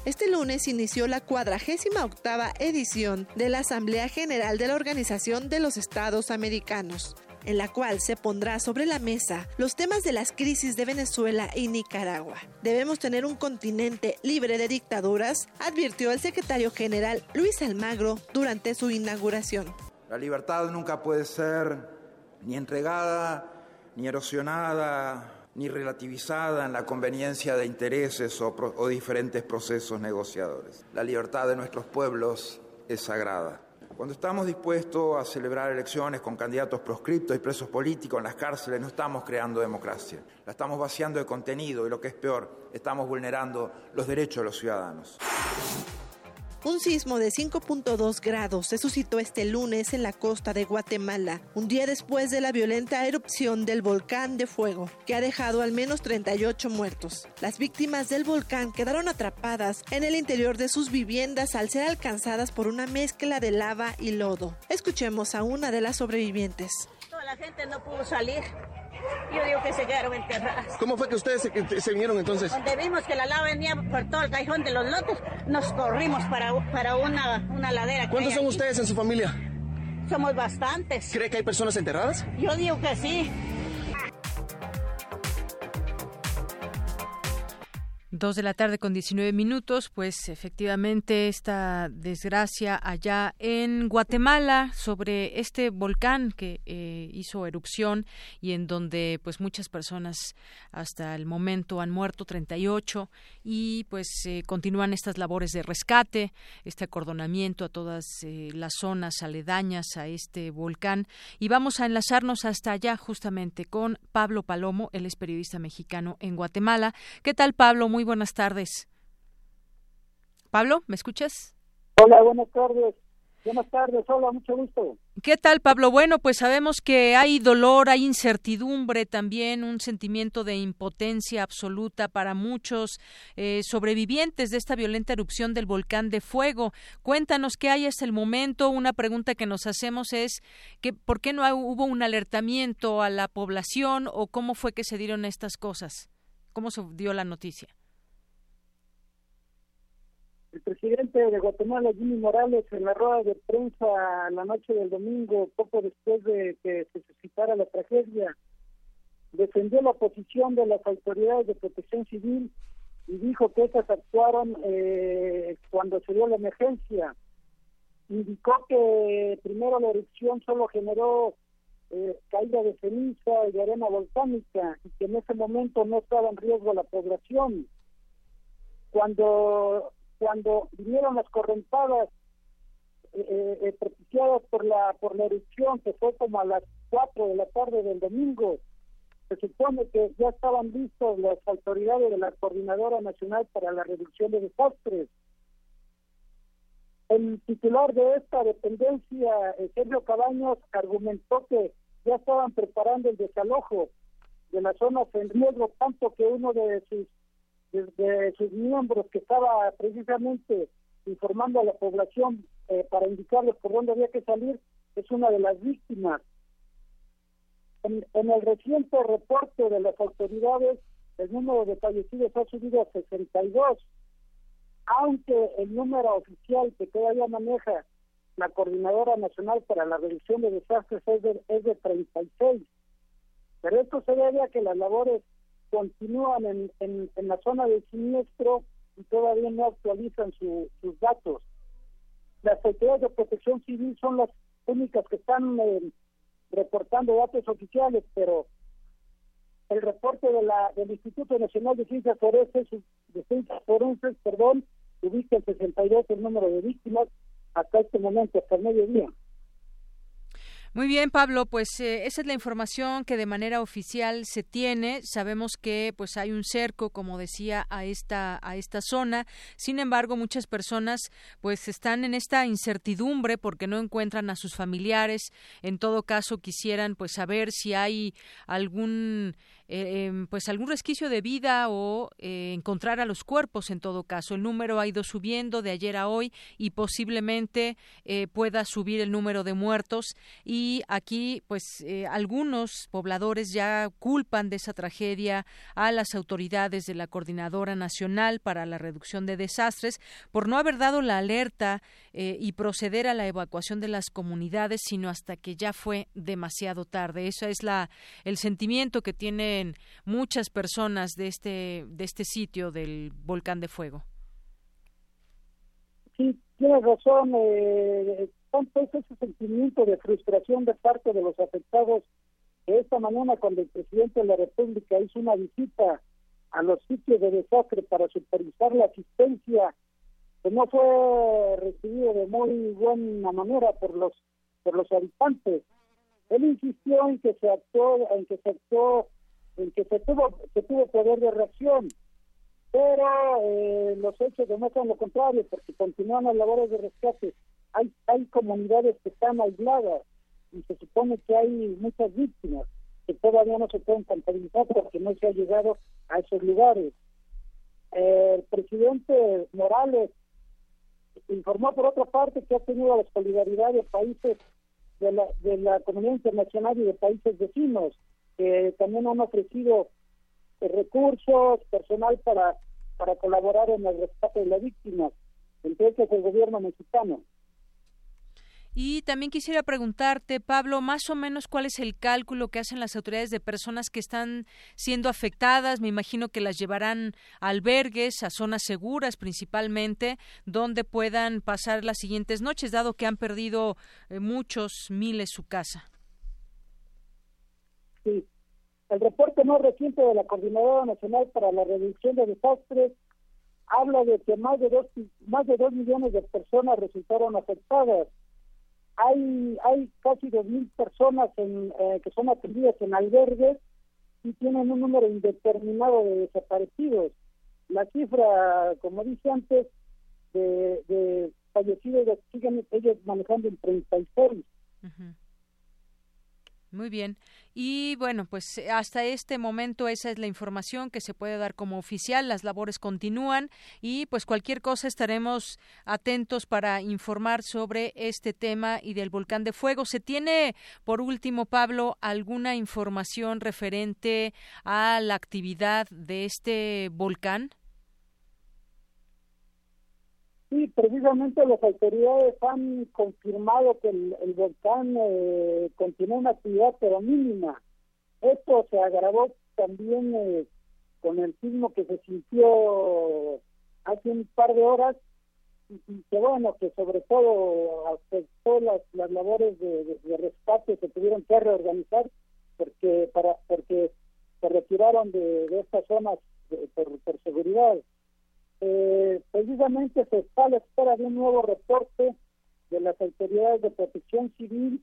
Este lunes inició la cuadragésima octava edición de la Asamblea General de la Organización de los Estados Americanos en la cual se pondrá sobre la mesa los temas de las crisis de Venezuela y Nicaragua. Debemos tener un continente libre de dictaduras, advirtió el secretario general Luis Almagro durante su inauguración. La libertad nunca puede ser ni entregada, ni erosionada, ni relativizada en la conveniencia de intereses o, diferentes procesos negociadores. La libertad de nuestros pueblos es sagrada. Cuando estamos dispuestos a celebrar elecciones con candidatos proscriptos y presos políticos en las cárceles, no estamos creando democracia, la estamos vaciando de contenido y lo que es peor, estamos vulnerando los derechos de los ciudadanos. Un sismo de 5.2 grados se suscitó este lunes en la costa de Guatemala, un día después de la violenta erupción del volcán de fuego, que ha dejado al menos 38 muertos. Las víctimas del volcán quedaron atrapadas en el interior de sus viviendas al ser alcanzadas por una mezcla de lava y lodo. Escuchemos a una de las sobrevivientes. La gente no pudo salir yo digo que se quedaron enterradas. ¿Cómo fue que ustedes se, se vinieron entonces? Donde vimos que la lava venía por todo el cajón de los lotes, nos corrimos para, para una, una ladera. ¿Cuántos son ustedes en su familia? Somos bastantes. ¿Cree que hay personas enterradas? Yo digo que sí. Dos de la tarde con 19 minutos, pues efectivamente esta desgracia allá en Guatemala sobre este volcán que eh, hizo erupción y en donde pues muchas personas hasta el momento han muerto 38 y pues eh, continúan estas labores de rescate, este acordonamiento a todas eh, las zonas aledañas a este volcán y vamos a enlazarnos hasta allá justamente con Pablo Palomo, él es periodista mexicano en Guatemala. ¿Qué tal Pablo? Muy buenas tardes. Pablo, ¿me escuchas? Hola, buenas tardes. Buenas tardes, hola, mucho gusto. ¿Qué tal, Pablo? Bueno, pues sabemos que hay dolor, hay incertidumbre también, un sentimiento de impotencia absoluta para muchos eh, sobrevivientes de esta violenta erupción del volcán de fuego. Cuéntanos qué hay hasta el momento. Una pregunta que nos hacemos es que por qué no hubo un alertamiento a la población o cómo fue que se dieron estas cosas. ¿Cómo se dio la noticia? El presidente de Guatemala, Jimmy Morales, en la rueda de prensa la noche del domingo, poco después de que se suscitara la tragedia, defendió la posición de las autoridades de protección civil y dijo que estas actuaron eh, cuando se dio la emergencia. Indicó que primero la erupción solo generó eh, caída de ceniza y de arena volcánica y que en ese momento no estaba en riesgo la población. Cuando cuando vinieron las correntadas eh, eh, propiciadas por la por la erupción que fue como a las 4 de la tarde del domingo se supone que ya estaban listos las autoridades de la Coordinadora Nacional para la Reducción de Desastres. El titular de esta dependencia, eh, Sergio Cabaños, argumentó que ya estaban preparando el desalojo de las zonas en riesgo, tanto que uno de sus de sus miembros que estaba precisamente informando a la población eh, para indicarles por dónde había que salir, es una de las víctimas. En, el reciente reporte de las autoridades, el número de fallecidos ha subido a 62, aunque el número oficial que todavía maneja la Coordinadora Nacional para la Reducción de Desastres es de, es de 36. Pero esto se debe a que las labores continúan en, en, la zona del siniestro y todavía no actualizan sus datos. Las autoridades de protección civil son las únicas que están eh, reportando datos oficiales, pero el reporte de la, del Instituto Nacional de Ciencias Forenses, de Ciencias Forenses, perdón, ubica el 62 el número de víctimas hasta este momento, hasta el mediodía. Muy bien, Pablo, pues eh, esa es la información que de manera oficial se tiene. Sabemos que pues hay un cerco, como decía, a esta a esta zona. Sin embargo, muchas personas pues están en esta incertidumbre porque no encuentran a sus familiares. En todo caso, quisieran pues saber si hay algún eh, em, pues algún resquicio de vida o eh, encontrar a los cuerpos en todo caso. El número ha ido subiendo de ayer a hoy y posiblemente eh, pueda subir el número de muertos y aquí pues algunos pobladores ya culpan de esa tragedia a las autoridades de la Coordinadora Nacional para la Reducción de Desastres por no haber dado la alerta y proceder a la evacuación de las comunidades sino hasta que ya fue demasiado tarde. Eso es la el sentimiento que tiene muchas personas de este, de este sitio del volcán de fuego. Sí, tienes razón. Eh, tanto es ese sentimiento de frustración de parte de los afectados que esta mañana cuando el presidente de la República hizo una visita a los sitios de desastre para supervisar la asistencia, que no fue recibido de muy buena manera por los por los habitantes. Él insistió en que se actuó, en que se actuó en que se tuvo, se tuvo poder de reacción, pero eh, los hechos demuestran lo contrario, porque continúan las labores de rescate. Hay, hay comunidades que están aisladas y se supone que hay muchas víctimas que todavía no se pueden contabilizar porque no se ha llegado a esos lugares. el presidente Morales informó por otra parte que ha tenido la solidaridad de países de la, de la comunidad internacional y de países vecinos que también han ofrecido eh, recursos, personal para, para colaborar en el rescate de las víctimas, entonces el gobierno mexicano. Y también quisiera preguntarte, Pablo, más o menos cuál es el cálculo que hacen las autoridades de personas que están siendo afectadas. Me imagino que las llevarán a albergues, a zonas seguras principalmente, donde puedan pasar las siguientes noches, dado que han perdido eh, muchos miles su casa. Sí. El reporte más reciente de la Coordinadora Nacional para la Reducción de Desastres habla de que más de dos, más de dos millones de personas resultaron afectadas. Hay, hay casi dos mil personas en, eh, que son atendidas en albergues y tienen un número indeterminado de desaparecidos. La cifra, como dije antes, de, de fallecidos siguen ellos manejando en 36. Uh muy bien. Y bueno, pues eh, hasta este momento esa es la información que se puede dar como oficial. Las labores continúan y pues cualquier cosa estaremos atentos para informar sobre este tema y del volcán de fuego. ¿Se tiene, por último, Pablo, alguna información referente a la actividad de este volcán? Sí, precisamente las autoridades han confirmado que el, volcán eh, continúa una actividad pero mínima. Esto se agravó también eh, con el sismo que se sintió hace un par de horas y, que bueno, que sobre todo afectó las, las labores de, rescate se tuvieron que reorganizar porque para porque se retiraron de, estas zonas por, por seguridad. Eh, precisamente se está a la espera de un nuevo reporte de las autoridades de protección civil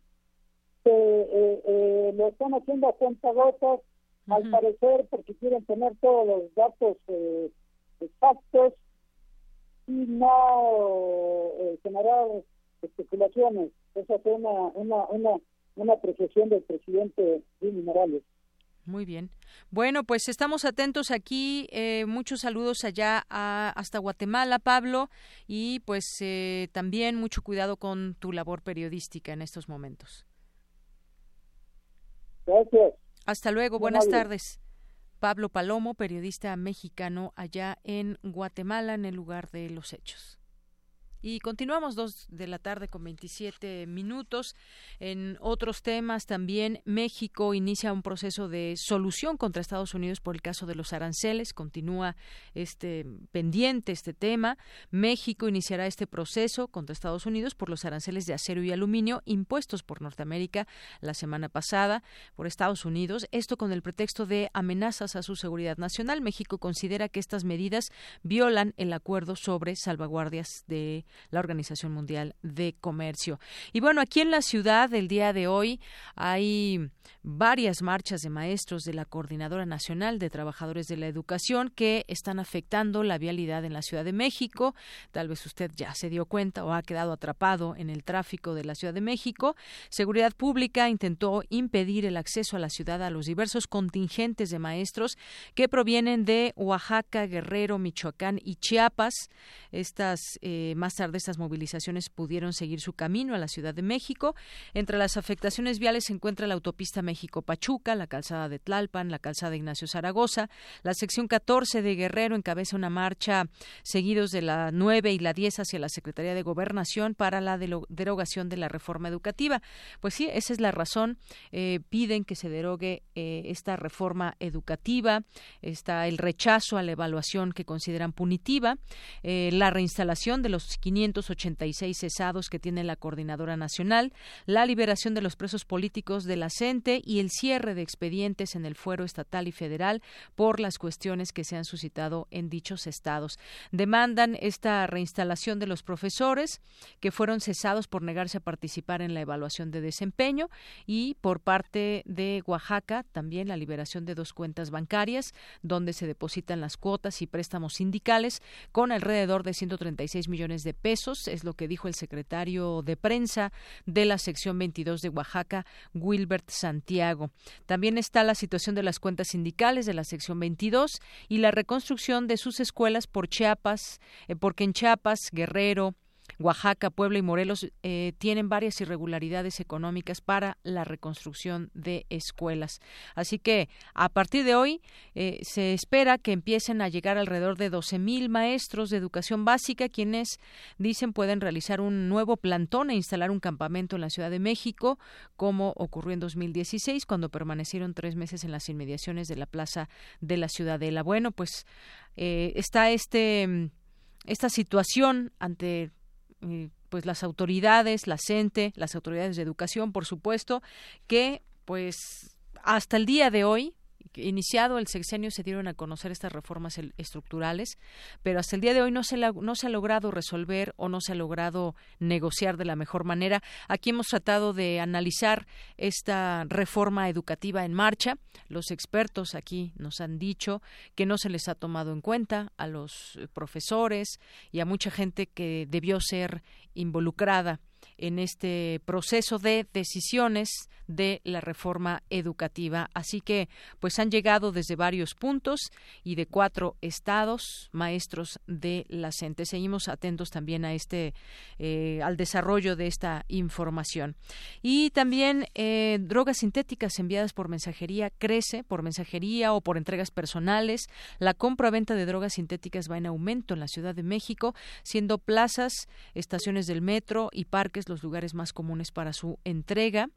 que eh, eh, lo están haciendo a cuenta gotas, al parecer porque quieren tener todos los datos exactos y no generar especulaciones. Esa fue una, una, una, una apreciación del presidente Jimmy Morales. Muy bien. Bueno, pues estamos atentos aquí. Eh, muchos saludos allá hasta Guatemala, Pablo, y pues eh, también mucho cuidado con tu labor periodística en estos momentos. Gracias. Hasta luego. Buenas tardes. Pablo Palomo, periodista mexicano allá en Guatemala, en el lugar de los hechos. Y continuamos dos de la tarde con 27 minutos. En otros temas también, México inicia un proceso de solución contra Estados Unidos por el caso de los aranceles. Continúa este pendiente este tema. México iniciará este proceso contra Estados Unidos por los aranceles de acero y aluminio impuestos por Norteamérica la semana pasada por Estados Unidos. Esto con el pretexto de amenazas a su seguridad nacional. México considera que estas medidas violan el acuerdo sobre salvaguardias de la Organización Mundial de Comercio. Y bueno, aquí en la ciudad el día de hoy hay varias marchas de maestros de la Coordinadora Nacional de Trabajadores de la Educación que están afectando la vialidad en la Ciudad de México. Tal vez usted ya se dio cuenta o ha quedado atrapado en el tráfico de la Ciudad de México. Seguridad Pública intentó impedir el acceso a la ciudad a los diversos contingentes de maestros que provienen de Oaxaca, Guerrero, Michoacán y Chiapas. Estas eh, más tarde estas movilizaciones pudieron seguir su camino a la Ciudad de México. Entre las afectaciones viales se encuentra la autopista México-Pachuca, la calzada de Tlalpan, la calzada de Ignacio Zaragoza. La sección 14 de Guerrero encabeza una marcha seguidos de la 9 y la 10 hacia la Secretaría de Gobernación para la derogación de la reforma educativa. Pues sí, esa es la razón. Eh, piden que se derogue eh, esta reforma educativa. Está el rechazo a la evaluación que consideran punitiva. Eh, la reinstalación de los 586 cesados que tiene la Coordinadora Nacional. La liberación de los presos políticos de la y el cierre de expedientes en el fuero estatal y federal por las cuestiones que se han suscitado en dichos estados. Demandan esta reinstalación de los profesores que fueron cesados por negarse a participar en la evaluación de desempeño y por parte de Oaxaca también la liberación de dos cuentas bancarias donde se depositan las cuotas y préstamos sindicales con alrededor de 136 millones de pesos, es lo que dijo el secretario de prensa de la sección 22 de Oaxaca, Wilbert Santiago. También está la situación de las cuentas sindicales de la sección 22 y la reconstrucción de sus escuelas por Chiapas, eh, porque en Chiapas, Guerrero, Oaxaca, Puebla y Morelos eh, tienen varias irregularidades económicas para la reconstrucción de escuelas. Así que a partir de hoy eh, se espera que empiecen a llegar alrededor de 12.000 maestros de educación básica, quienes dicen pueden realizar un nuevo plantón e instalar un campamento en la Ciudad de México, como ocurrió en 2016, cuando permanecieron tres meses en las inmediaciones de la Plaza de la Ciudadela. Bueno, pues eh, está este esta situación ante pues las autoridades, la CENTE, las autoridades de educación, por supuesto, que pues hasta el día de hoy iniciado el sexenio se dieron a conocer estas reformas estructurales, pero hasta el día de hoy no se, no se ha logrado resolver o no se ha logrado negociar de la mejor manera. Aquí hemos tratado de analizar esta reforma educativa en marcha. Los expertos aquí nos han dicho que no se les ha tomado en cuenta a los profesores y a mucha gente que debió ser involucrada en este proceso de decisiones de la reforma educativa. Así que, pues han llegado desde varios puntos y de cuatro estados maestros de la CENTE. Seguimos atentos también a este, eh, al desarrollo de esta información. Y también eh, drogas sintéticas enviadas por mensajería crece, por mensajería o por entregas personales. La compra-venta de drogas sintéticas va en aumento en la Ciudad de México, siendo plazas, estaciones del metro y parques los lugares más comunes para su entrega.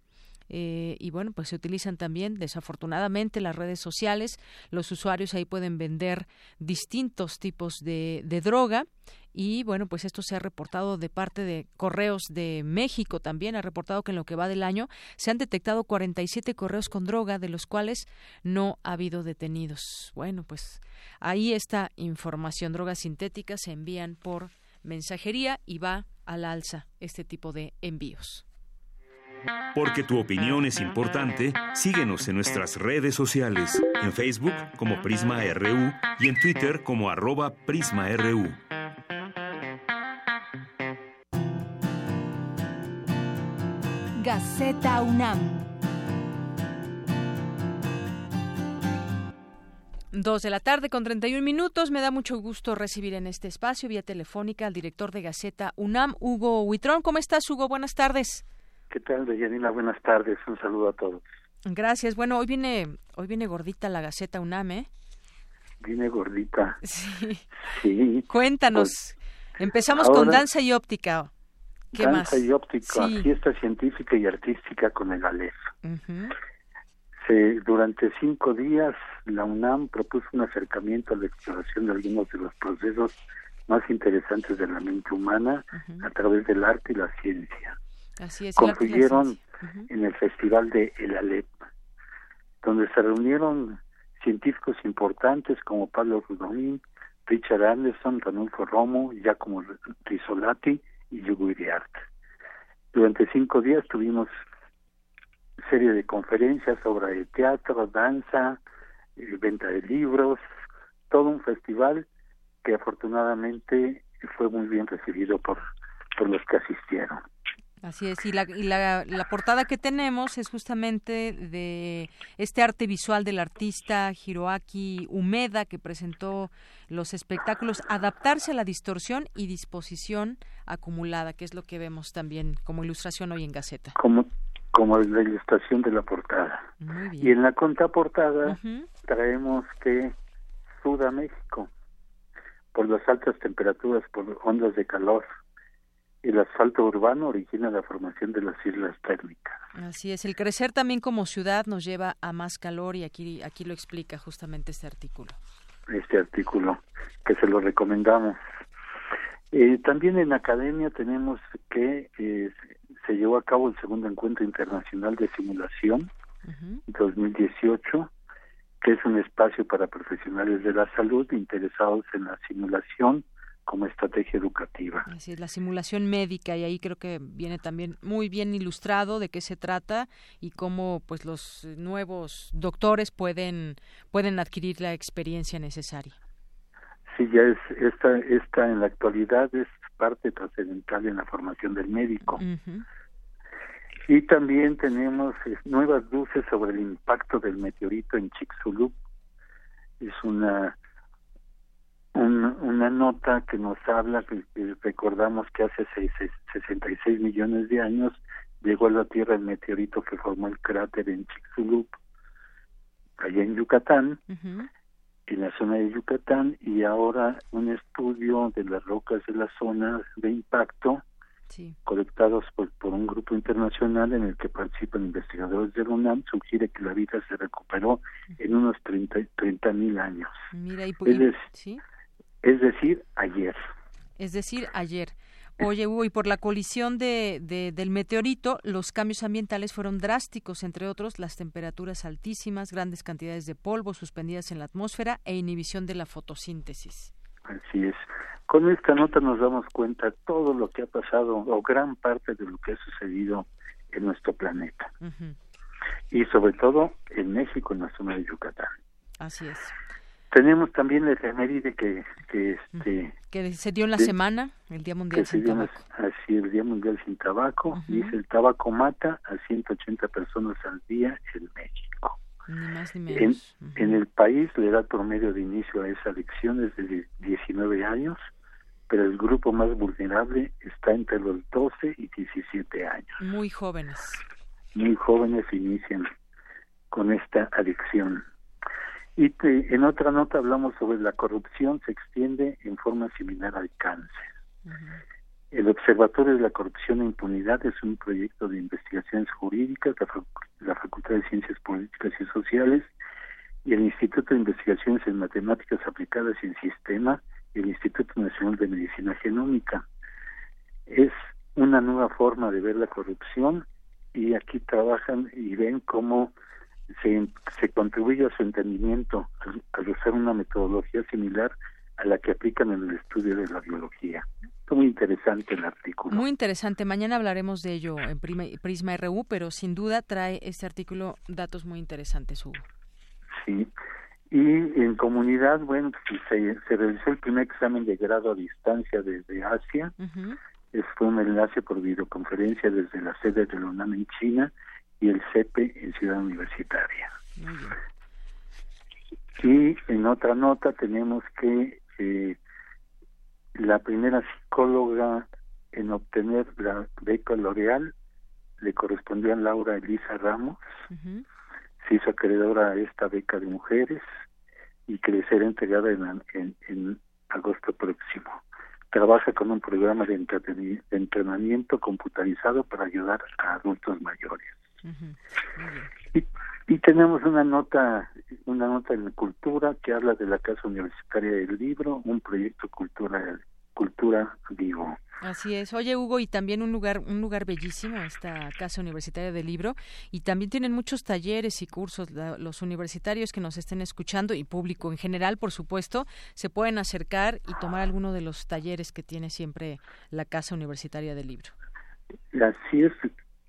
Eh, y bueno, pues se utilizan también, desafortunadamente, las redes sociales. Los usuarios ahí pueden vender distintos tipos de, de droga. Y bueno, pues esto se ha reportado de parte de Correos de México también. Ha reportado que en lo que va del año se han detectado 47 correos con droga, de los cuales no ha habido detenidos. Bueno, pues ahí está información. Drogas sintéticas se envían por mensajería y va al alza este tipo de envíos. Porque tu opinión es importante, síguenos en nuestras redes sociales, en Facebook como Prisma RU y en Twitter como arroba PrismaRU. Gaceta UNAM Dos de la tarde con 31 minutos. Me da mucho gusto recibir en este espacio, vía telefónica, al director de Gaceta UNAM, Hugo Huitrón. ¿Cómo estás, Hugo? Buenas tardes. ¿Qué tal, Deyanira? Buenas tardes. Un saludo a todos. Gracias. Bueno, hoy viene, hoy viene gordita la Gaceta UNAM, ¿eh? Viene gordita. Sí. Sí. Cuéntanos. Pues, Empezamos con danza y óptica. ¿Qué danza más? y óptica, fiesta científica y artística con el ALEF. Se, durante cinco días, la UNAM propuso un acercamiento a la exploración de algunos de los procesos más interesantes de la mente humana a través del arte y la ciencia. Así es, Confluyeron en el Festival de El Alep, donde se reunieron científicos importantes como Pablo Rudolín, Richard Anderson, Ranulfo Romo, Giacomo Risolati y Yugo Iriart. Durante cinco días tuvimos serie de conferencias sobre teatro, danza, eh, venta de libros, todo un festival que afortunadamente fue muy bien recibido por, por los que asistieron. Así es, y, la, y la, la, portada que tenemos es justamente de este arte visual del artista Hiroaki Umeda que presentó los espectáculos Adaptarse a la distorsión y disposición acumulada, que es lo que vemos también como ilustración hoy en Gaceta. Como, como la ilustración de la portada. Y en la contraportada traemos que Suda México, por las altas temperaturas, por ondas de calor, el asfalto urbano origina la formación de las islas térmicas. Así es, el crecer también como ciudad nos lleva a más calor y aquí, aquí lo explica justamente este artículo. Este artículo, que se lo recomendamos. Eh, también en academia tenemos que eh, se llevó a cabo el segundo encuentro internacional de simulación 2018, que es un espacio para profesionales de la salud interesados en la simulación como estrategia educativa. Así es, la simulación médica y ahí creo que viene también muy bien ilustrado de qué se trata y cómo pues los nuevos doctores pueden pueden adquirir la experiencia necesaria. Sí, ya es esta esta en la actualidad es parte trascendental en la formación del médico. Y también tenemos nuevas luces sobre el impacto del meteorito en Chicxulub. Es una una nota que nos habla que, recordamos que hace seis, 66 millones de años llegó a la Tierra el meteorito que formó el cráter en Chicxulub, allá en Yucatán, en la zona de Yucatán, y ahora un estudio de las rocas de la zona de impacto, colectados por, por un grupo internacional en el que participan investigadores de la UNAM, sugiere que la vida se recuperó en unos 30 mil años. Mira, y, ¿sí? es decir, ayer. Es decir, ayer. Oye, Hugo, y por la colisión de, del meteorito, los cambios ambientales fueron drásticos, entre otros las temperaturas altísimas, grandes cantidades de polvo suspendidas en la atmósfera e inhibición de la fotosíntesis. Así es. Con esta nota nos damos cuenta todo lo que ha pasado, o gran parte de lo que ha sucedido en nuestro planeta. Y sobre todo en México, en la zona de Yucatán. Así es. Tenemos también la efeméride que, que, este, que se dio en la semana, el Día Mundial sin Tabaco. Así, el Día Mundial sin Tabaco. Dice, el tabaco mata a 180 personas al día en México. Ni más ni menos. En, el país, la edad promedio de inicio a esa adicción es de 19 años, pero el grupo más vulnerable está entre los 12 y 17 años. Muy jóvenes. Muy jóvenes inician con esta adicción. Y en otra nota hablamos sobre la corrupción se extiende en forma similar al cáncer. El Observatorio de la Corrupción e Impunidad es un proyecto de investigaciones jurídicas de la Facultad de Ciencias Políticas y Sociales y el Instituto de Investigaciones en Matemáticas Aplicadas y en Sistema y el Instituto Nacional de Medicina Genómica. Es una nueva forma de ver la corrupción y aquí trabajan y ven cómo se, se contribuye a su entendimiento al, usar una metodología similar a la que aplican en el estudio de la biología. Es muy interesante el artículo. Muy interesante. Mañana hablaremos de ello en Prisma RU, pero sin duda trae este artículo datos muy interesantes, Hugo. Sí. Y en comunidad, bueno, pues, se, se realizó el primer examen de grado a distancia desde Asia. fue un enlace por videoconferencia desde la sede de la UNAM en China y el CEPE en Ciudad Universitaria. Y en otra nota tenemos que eh, la primera psicóloga en obtener la beca L'Oreal le correspondió a Laura Elisa Ramos. Se hizo acreedora a esta beca de mujeres y que le será entregada en, en, agosto próximo. Trabaja con un programa de entrenamiento computarizado para ayudar a adultos mayores y, tenemos una nota, una nota en cultura que habla de la Casa Universitaria del Libro, un proyecto cultural cultura vivo. Así es. Oye, Hugo, y también un lugar, un lugar bellísimo, esta Casa Universitaria del Libro, y también tienen muchos talleres y cursos. los universitarios que nos estén escuchando y público en general, por supuesto, se pueden acercar y tomar alguno de los talleres que tiene siempre la Casa Universitaria del Libro. Así es,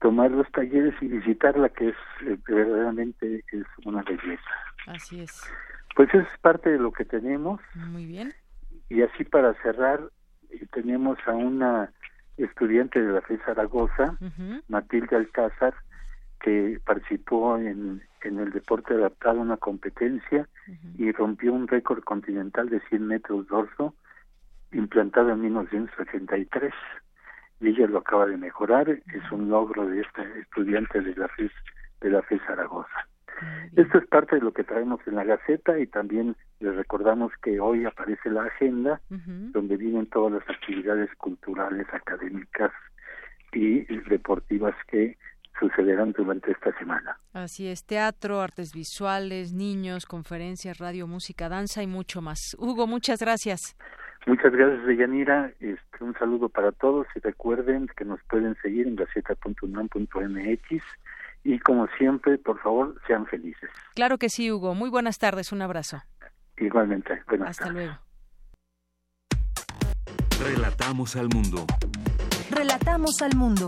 tomar los talleres y visitarla, que es eh, verdaderamente es una belleza. Así es. Pues es parte de lo que tenemos. Muy bien. Y así para cerrar, tenemos a una estudiante de la FE Zaragoza, Matilde Alcázar, que participó en, en el deporte adaptado a una competencia y rompió un récord continental de 100 metros dorso implantado en 1983 y ella lo acaba de mejorar es un logro de esta estudiante de la FES de la FE Zaragoza esto es parte de lo que traemos en la Gaceta y también les recordamos que hoy aparece la agenda donde vienen todas las actividades culturales, académicas y deportivas que sucederán durante esta semana. Así es, teatro, artes visuales, niños, conferencias, radio, música, danza y mucho más. Hugo, muchas gracias. Muchas gracias, Deyanira. Este, un saludo para todos y recuerden que nos pueden seguir en gaceta.unam.mx y como siempre, por favor, sean felices. Claro que sí, Hugo. Muy buenas tardes, un abrazo. Igualmente, buenas Hasta luego. Relatamos al mundo. Relatamos al mundo.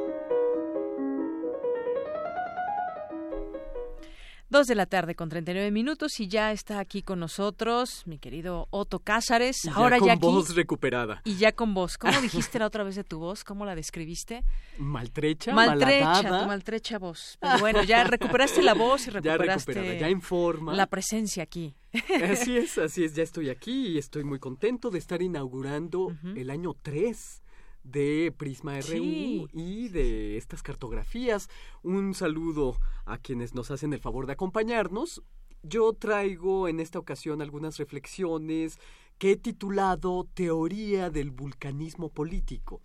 Dos de la tarde con 39 minutos y ya está aquí con nosotros mi querido Otto Cázares. Ahora ya, con voz recuperada. Y ya con voz. ¿Cómo dijiste la otra vez de tu voz? ¿Cómo la describiste? Maltrecha, Maltrecha, tu maltrecha voz. Pero bueno, ya recuperaste la voz y recuperaste ya, ya en forma. la presencia aquí. Así es, así es. Ya estoy aquí y estoy muy contento de estar inaugurando el año 3 de Prisma RU y de estas cartografías. Un saludo a quienes nos hacen el favor de acompañarnos. Yo traigo en esta ocasión algunas reflexiones que he titulado Teoría del vulcanismo político.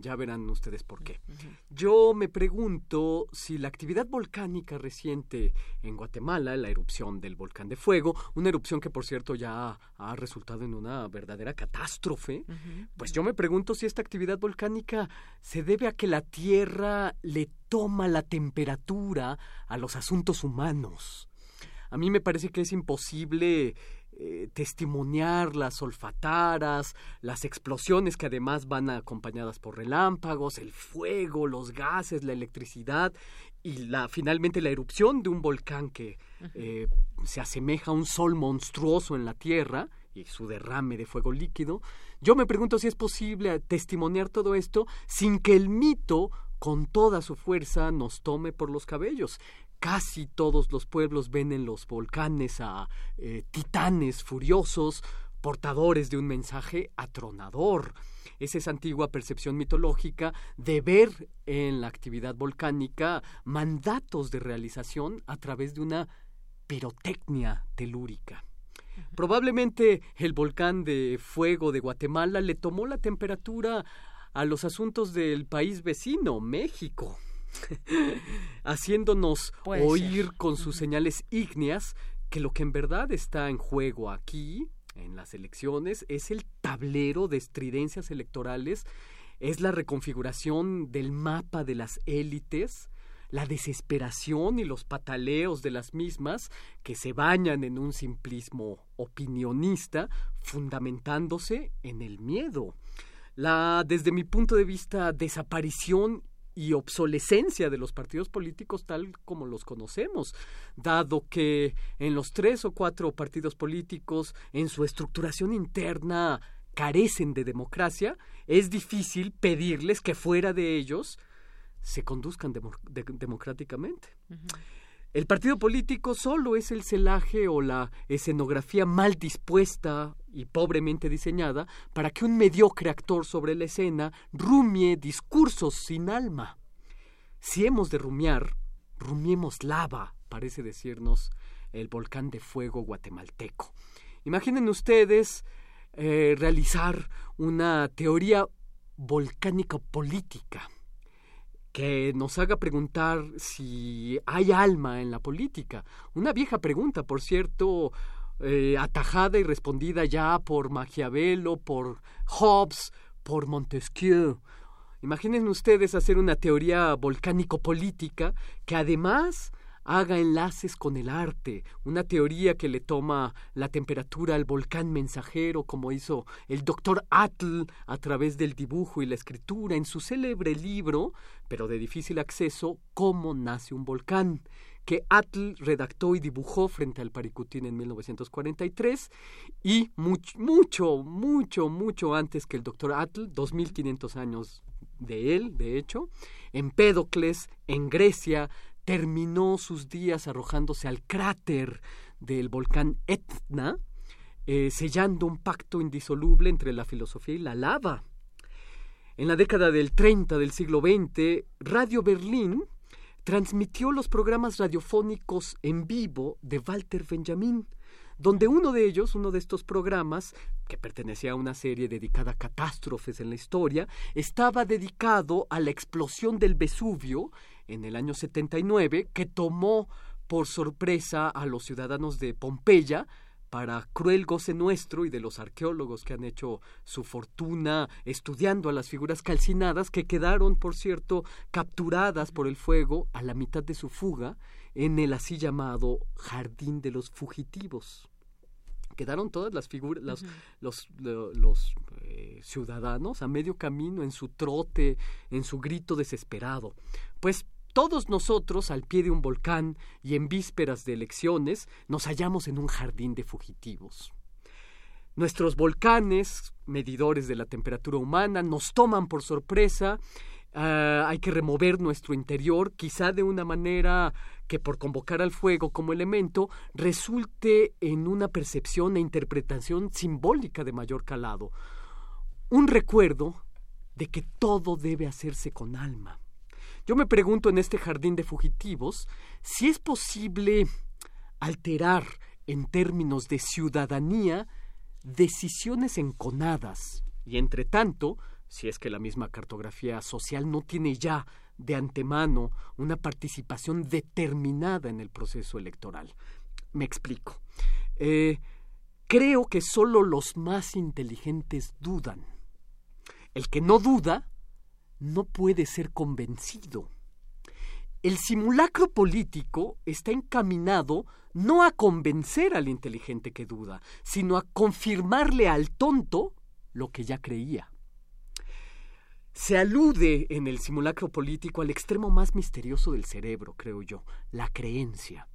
Ya verán ustedes por qué. Yo me pregunto si la actividad volcánica reciente en Guatemala, la erupción del volcán de fuego, una erupción que por cierto ya ha resultado en una verdadera catástrofe, pues yo me pregunto si esta actividad volcánica se debe a que la Tierra le toma la temperatura a los asuntos humanos. A mí me parece que es imposible eh, testimoniar las olfataras, las explosiones que además van acompañadas por relámpagos, el fuego, los gases, la electricidad y la finalmente la erupción de un volcán que eh, se asemeja a un sol monstruoso en la Tierra y su derrame de fuego líquido. Yo me pregunto si es posible testimoniar todo esto sin que el mito con toda su fuerza nos tome por los cabellos casi todos los pueblos ven en los volcanes a eh, titanes furiosos, portadores de un mensaje atronador. Es esa antigua percepción mitológica de ver en la actividad volcánica mandatos de realización a través de una pirotecnia telúrica. Probablemente el volcán de fuego de Guatemala le tomó la temperatura a los asuntos del país vecino, México. haciéndonos oír con sus señales ígneas que lo que en verdad está en juego aquí, en las elecciones, es el tablero de estridencias electorales, es la reconfiguración del mapa de las élites, la desesperación y los pataleos de las mismas que se bañan en un simplismo opinionista, fundamentándose en el miedo. La, desde mi punto de vista, desaparición y obsolescencia de los partidos políticos tal como los conocemos, dado que en los tres o cuatro partidos políticos, en su estructuración interna, carecen de democracia, es difícil pedirles que fuera de ellos se conduzcan democráticamente. El partido político solo es el celaje o la escenografía mal dispuesta y pobremente diseñada para que un mediocre actor sobre la escena rumie discursos sin alma. Si hemos de rumiar, rumiemos lava parece decirnos el volcán de fuego guatemalteco. Imaginen ustedes eh, realizar una teoría volcánica política que nos haga preguntar si hay alma en la política. Una vieja pregunta, por cierto, eh, atajada y respondida ya por Maquiavelo, por Hobbes, por Montesquieu. Imaginen ustedes hacer una teoría volcánico-política que además haga enlaces con el arte, una teoría que le toma la temperatura al volcán mensajero, como hizo el doctor Atl a través del dibujo y la escritura en su célebre libro, pero de difícil acceso, Cómo nace un volcán que Atl redactó y dibujó frente al Paricutín en 1943 y mucho, mucho, mucho, mucho antes que el doctor Atl, 2500 años de él, de hecho, Empédocles, en Grecia, terminó sus días arrojándose al cráter del volcán Etna, eh, sellando un pacto indisoluble entre la filosofía y la lava. En la década del 30 del siglo XX, Radio Berlín transmitió los programas radiofónicos en vivo de Walter Benjamin, donde uno de ellos, uno de estos programas, que pertenecía a una serie dedicada a catástrofes en la historia, estaba dedicado a la explosión del Vesubio en el año 79 que tomó por sorpresa a los ciudadanos de Pompeya para cruel goce nuestro y de los arqueólogos que han hecho su fortuna estudiando a las figuras calcinadas que quedaron, por cierto, capturadas por el fuego a la mitad de su fuga en el así llamado Jardín de los Fugitivos. Quedaron todas las figuras, los, los, eh, ciudadanos a medio camino en su trote, en su grito desesperado. Pues todos nosotros, al pie de un volcán y en vísperas de elecciones, nos hallamos en un jardín de fugitivos. Nuestros volcanes, medidores de la temperatura humana, nos toman por sorpresa. Ah, hay que remover nuestro interior, quizá de una manera que por convocar al fuego como elemento resulte en una percepción e interpretación simbólica de mayor calado. Un recuerdo de que todo debe hacerse con alma yo me pregunto en este jardín de fugitivos si es posible alterar en términos de ciudadanía decisiones enconadas y entre tanto, si es que la misma cartografía social no tiene ya de antemano una participación determinada en el proceso electoral. Me explico. Eh, creo que solo los más inteligentes dudan. El que no duda no puede ser convencido. El simulacro político está encaminado no a convencer al inteligente que duda, sino a confirmarle al tonto lo que ya creía. Se alude en el simulacro político al extremo más misterioso del cerebro, creo yo, la creencia.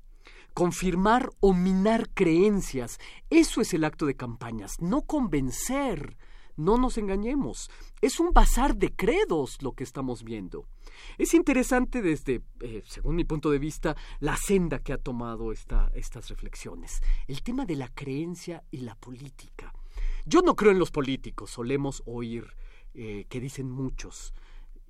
Confirmar o minar creencias, eso es el acto de campañas, no convencer, no nos engañemos, es un bazar de credos lo que estamos viendo. Es interesante desde, eh, según mi punto de vista, la senda que ha tomado esta, estas reflexiones. El tema de la creencia y la política. Yo no creo en los políticos, solemos oír eh, que dicen muchos.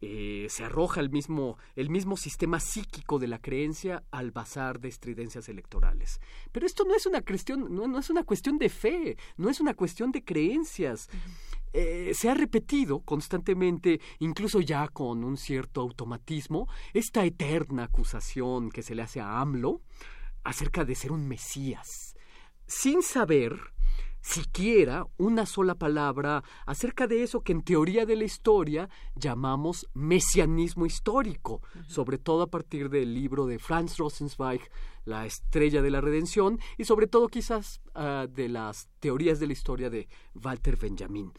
Eh, se arroja el mismo, el mismo sistema psíquico de la creencia al bazar de estridencias electorales. Pero esto no es una cuestión, no, es una cuestión de fe, no es una cuestión de creencias. Eh, se ha repetido constantemente, incluso ya con un cierto automatismo, esta eterna acusación que se le hace a AMLO acerca de ser un Mesías, sin saber siquiera una sola palabra acerca de eso que en teoría de la historia llamamos mesianismo histórico, sobre todo a partir del libro de Franz Rosenzweig, La estrella de la redención, y sobre todo quizás ah, de las teorías de la historia de Walter Benjamin.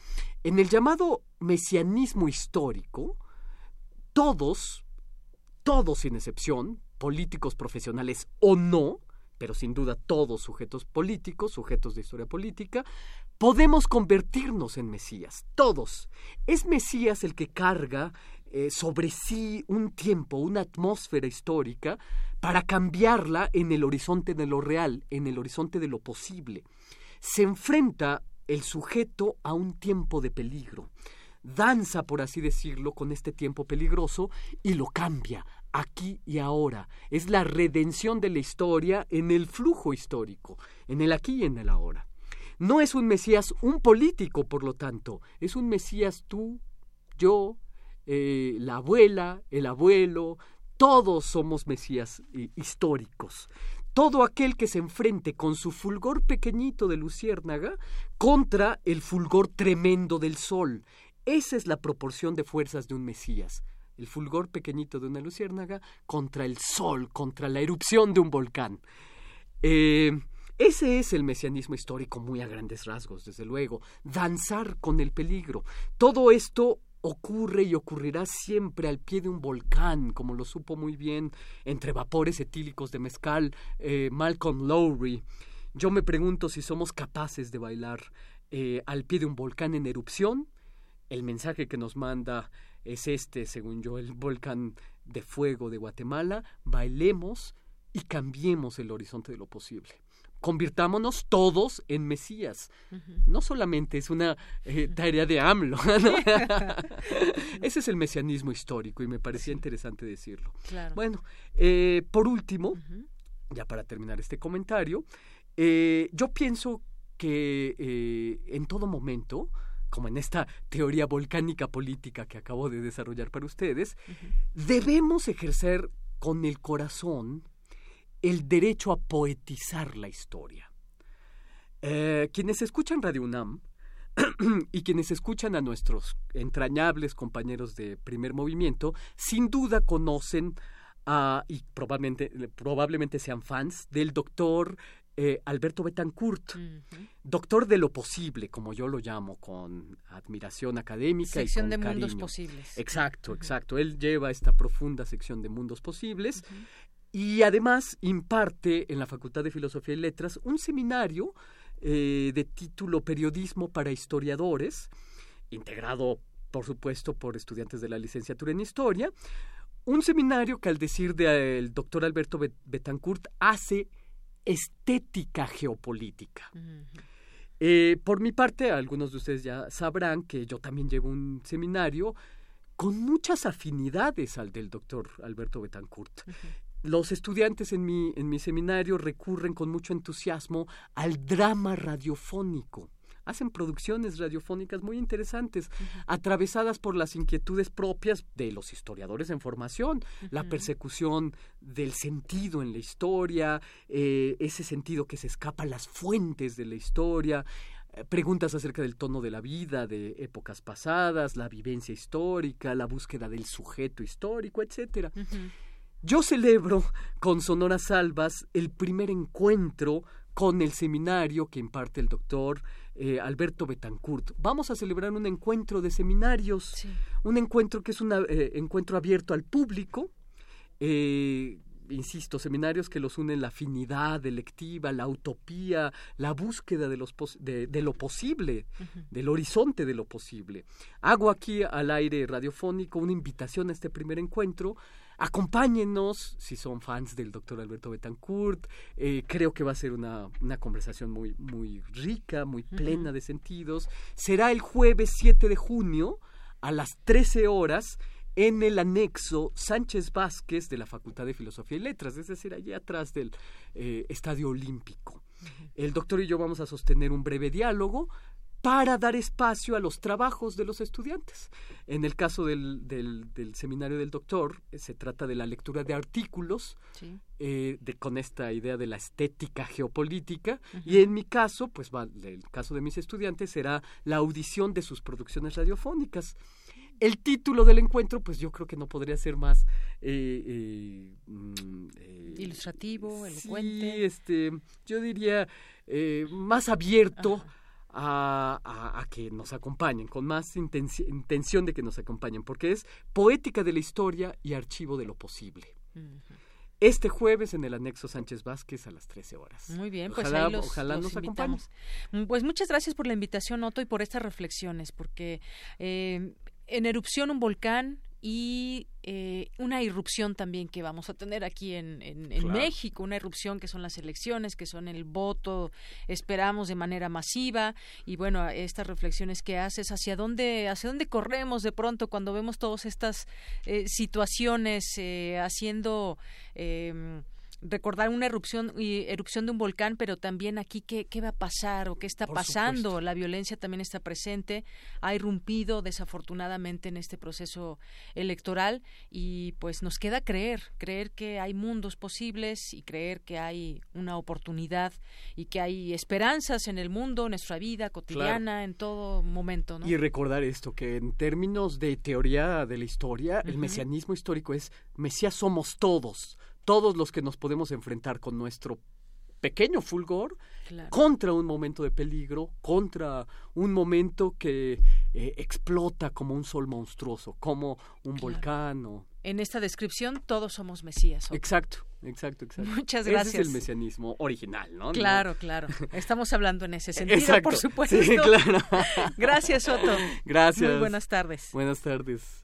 En el llamado mesianismo histórico, todos, todos sin excepción, políticos profesionales o no, pero sin duda todos sujetos políticos, sujetos de historia política, podemos convertirnos en Mesías, todos. Es Mesías el que carga eh, sobre sí un tiempo, una atmósfera histórica, para cambiarla en el horizonte de lo real, en el horizonte de lo posible. Se enfrenta el sujeto a un tiempo de peligro, danza, por así decirlo, con este tiempo peligroso y lo cambia, aquí y ahora, es la redención de la historia en el flujo histórico, en el aquí y en el ahora. No es un Mesías un político, por lo tanto, es un Mesías tú, yo, eh, la abuela, el abuelo, todos somos Mesías eh, históricos. Todo aquel que se enfrente con su fulgor pequeñito de luciérnaga contra el fulgor tremendo del sol. Esa es la proporción de fuerzas de un Mesías. El fulgor pequeñito de una luciérnaga contra el sol, contra la erupción de un volcán. Eh, ese es el mesianismo histórico muy a grandes rasgos, desde luego. Danzar con el peligro. Todo esto ocurre y ocurrirá siempre al pie de un volcán, como lo supo muy bien entre vapores etílicos de mezcal eh, Malcolm Lowry. Yo me pregunto si somos capaces de bailar eh, al pie de un volcán en erupción. El mensaje que nos manda es este, según yo, el volcán de fuego de Guatemala. Bailemos y cambiemos el horizonte de lo posible convirtámonos todos en Mesías. No solamente es una eh, tarea de AMLO. Ese es el mesianismo histórico y me parecía interesante decirlo. Bueno, eh, por último, ya para terminar este comentario, eh, yo pienso que en todo momento, como en esta teoría volcánica política que acabo de desarrollar para ustedes, debemos ejercer con el corazón el derecho a poetizar la historia. Eh, quienes escuchan Radio UNAM y quienes escuchan a nuestros entrañables compañeros de primer movimiento, sin duda conocen y probablemente, probablemente sean fans del doctor eh, Alberto Betancourt, doctor de lo posible, como yo lo llamo, con admiración académica sección y de mundos posibles. Exacto, exacto. Él lleva esta profunda sección de mundos posibles y además imparte en la Facultad de Filosofía y Letras un seminario eh, de título Periodismo para Historiadores, integrado, por supuesto, por estudiantes de la licenciatura en Historia. Un seminario que, al decir del doctor Alberto Betancourt, hace estética geopolítica. Eh, por mi parte, algunos de ustedes ya sabrán que yo también llevo un seminario con muchas afinidades al del doctor Alberto Betancourt los estudiantes en mi, en mi seminario recurren con mucho entusiasmo al drama radiofónico. Hacen producciones radiofónicas muy interesantes, atravesadas por las inquietudes propias de los historiadores en formación, la persecución del sentido en la historia, eh, ese sentido que se escapa a las fuentes de la historia, eh, preguntas acerca del tono de la vida de épocas pasadas, la vivencia histórica, la búsqueda del sujeto histórico, etcétera. Yo celebro con Sonora Salvas el primer encuentro con el seminario que imparte el doctor eh, Alberto Betancourt. Vamos a celebrar un encuentro de seminarios, un encuentro que es un eh, encuentro abierto al público. Eh, insisto, seminarios que los unen la afinidad electiva, la utopía, la búsqueda de, los de, lo posible, del horizonte de lo posible. Hago aquí al aire radiofónico una invitación a este primer encuentro Acompáñenos si son fans del doctor Alberto Betancourt. Eh, creo que va a ser una, una conversación muy, muy rica, muy plena de sentidos. Será el jueves 7 de junio a las 13 horas en el anexo Sánchez Vázquez de la Facultad de Filosofía y Letras, es decir, allí atrás del eh, Estadio Olímpico. El doctor y yo vamos a sostener un breve diálogo para dar espacio a los trabajos de los estudiantes. En el caso del, del, seminario del doctor, eh, se trata de la lectura de artículos eh, de, con esta idea de la estética geopolítica y en mi caso, pues va, el caso de mis estudiantes será la audición de sus producciones radiofónicas. El título del encuentro, pues yo creo que no podría ser más eh, mm, ilustrativo, elocuente. Sí, este, yo diría más abierto a, que nos acompañen, con más intención de que nos acompañen, porque es poética de la historia y archivo de lo posible. Este jueves en el anexo Sánchez Vázquez a las 13 horas. Muy bien, pues ojalá, ahí los, ojalá nos. Mm, pues muchas gracias por la invitación, Otto, y por estas reflexiones, porque eh, en erupción un volcán, y eh, una irrupción también que vamos a tener aquí en, México, una irrupción que son las elecciones, que son el voto, esperamos de manera masiva y bueno, estas reflexiones que haces, hacia dónde, hacia dónde corremos de pronto cuando vemos todas estas eh, situaciones eh, haciendo em, recordar una erupción y erupción de un volcán, pero también aquí qué, qué va a pasar o qué está pasando. La violencia también está presente, ha irrumpido desafortunadamente en este proceso electoral y pues nos queda creer, creer que hay mundos posibles y creer que hay una oportunidad y que hay esperanzas en el mundo, en nuestra vida cotidiana, en todo momento. Y recordar esto, que en términos de teoría de la historia, el mesianismo histórico es Mesías somos todos todos los que nos podemos enfrentar con nuestro pequeño fulgor contra un momento de peligro, contra un momento que eh, explota como un sol monstruoso, como un volcán. En esta descripción todos somos Mesías. Exacto, exacto, exacto. Muchas gracias. Ese es el mesianismo original, ¿no? Claro, claro. Estamos hablando en ese sentido, por supuesto. Sí, claro. gracias, Soto. Gracias. Muy buenas tardes. Buenas tardes.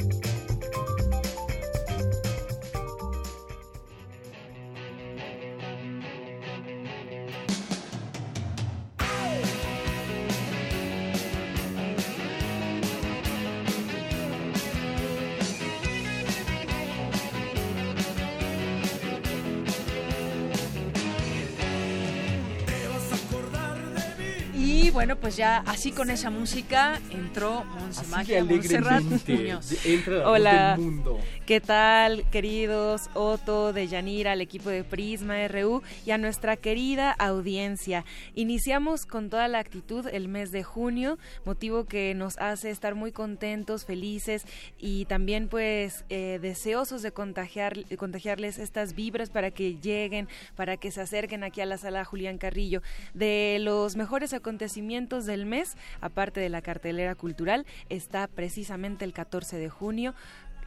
bueno, pues ya así con esa música entró Magia Montserrat Hola. ¿Qué tal, queridos Otto, de al equipo de Prisma RU y a nuestra querida audiencia? Iniciamos con toda la actitud el mes de junio, motivo que nos hace estar muy contentos, felices y también pues eh, deseosos de contagiar, contagiarles estas vibras para que lleguen, para que se acerquen aquí a la sala Julián Carrillo. De los mejores acontecimientos del mes, aparte de la cartelera cultural, está precisamente el 14 de junio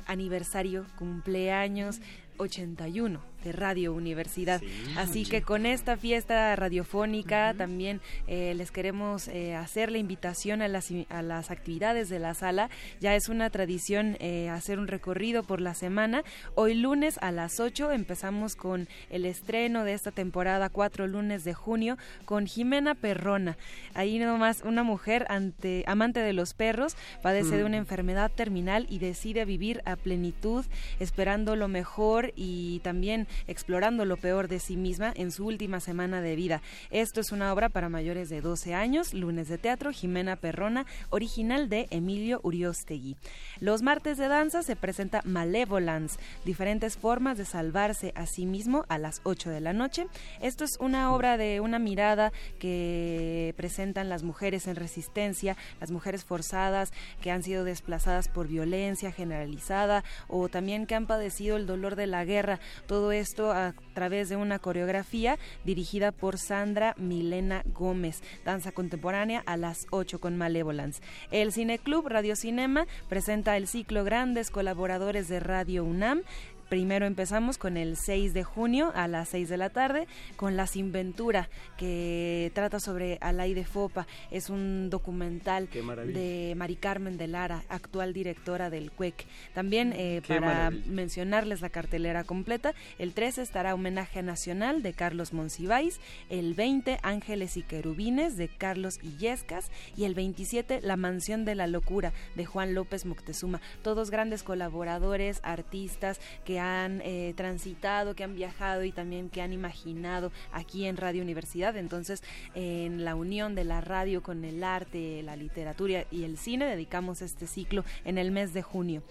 aniversario, cumpleaños 81 de Radio Universidad. Así que con esta fiesta radiofónica también eh, les queremos eh, hacer la invitación a las, a las actividades de la sala. Ya es una tradición eh, hacer un recorrido por la semana. Hoy lunes a las 8 empezamos con el estreno de esta temporada, cuatro lunes de junio, con Jimena Perrona. Ahí nomás una mujer ante, amante de los perros, padece de una enfermedad terminal y decide vivir a plenitud, esperando lo mejor y también explorando lo peor de sí misma en su última semana de vida. Esto es una obra para mayores de 12 años, lunes de teatro, Jimena Perrona, original de Emilio Uriostegui. Los martes de danza se presenta Malevolence, diferentes formas de salvarse a sí mismo a las 8 de la noche. Esto es una obra de una mirada que presentan las mujeres en resistencia, las mujeres forzadas que han sido desplazadas por violencia generalizada o también que han padecido el dolor de la guerra. Todo esto a través de una coreografía dirigida por Sandra Milena Gómez. Danza contemporánea a las 8 con Malevolence. El Cineclub Radio Cinema presenta el ciclo Grandes Colaboradores de Radio UNAM Primero empezamos con el 6 de junio a las 6 de la tarde con La Sinventura, que trata sobre Alay de Fopa. Es un documental de Mari Carmen de Lara, actual directora del CUEC. También eh, para mencionarles la cartelera completa, el 13 estará Homenaje Nacional de Carlos Monsiváis, el 20 Ángeles y Querubines de Carlos Illescas y el 27 La Mansión de la Locura de Juan López Moctezuma. Todos grandes colaboradores, artistas que han eh, transitado, que han viajado y también que han imaginado aquí en Radio Universidad. Entonces, en la unión de la radio con el arte, la literatura y el cine, dedicamos este ciclo en el mes de junio.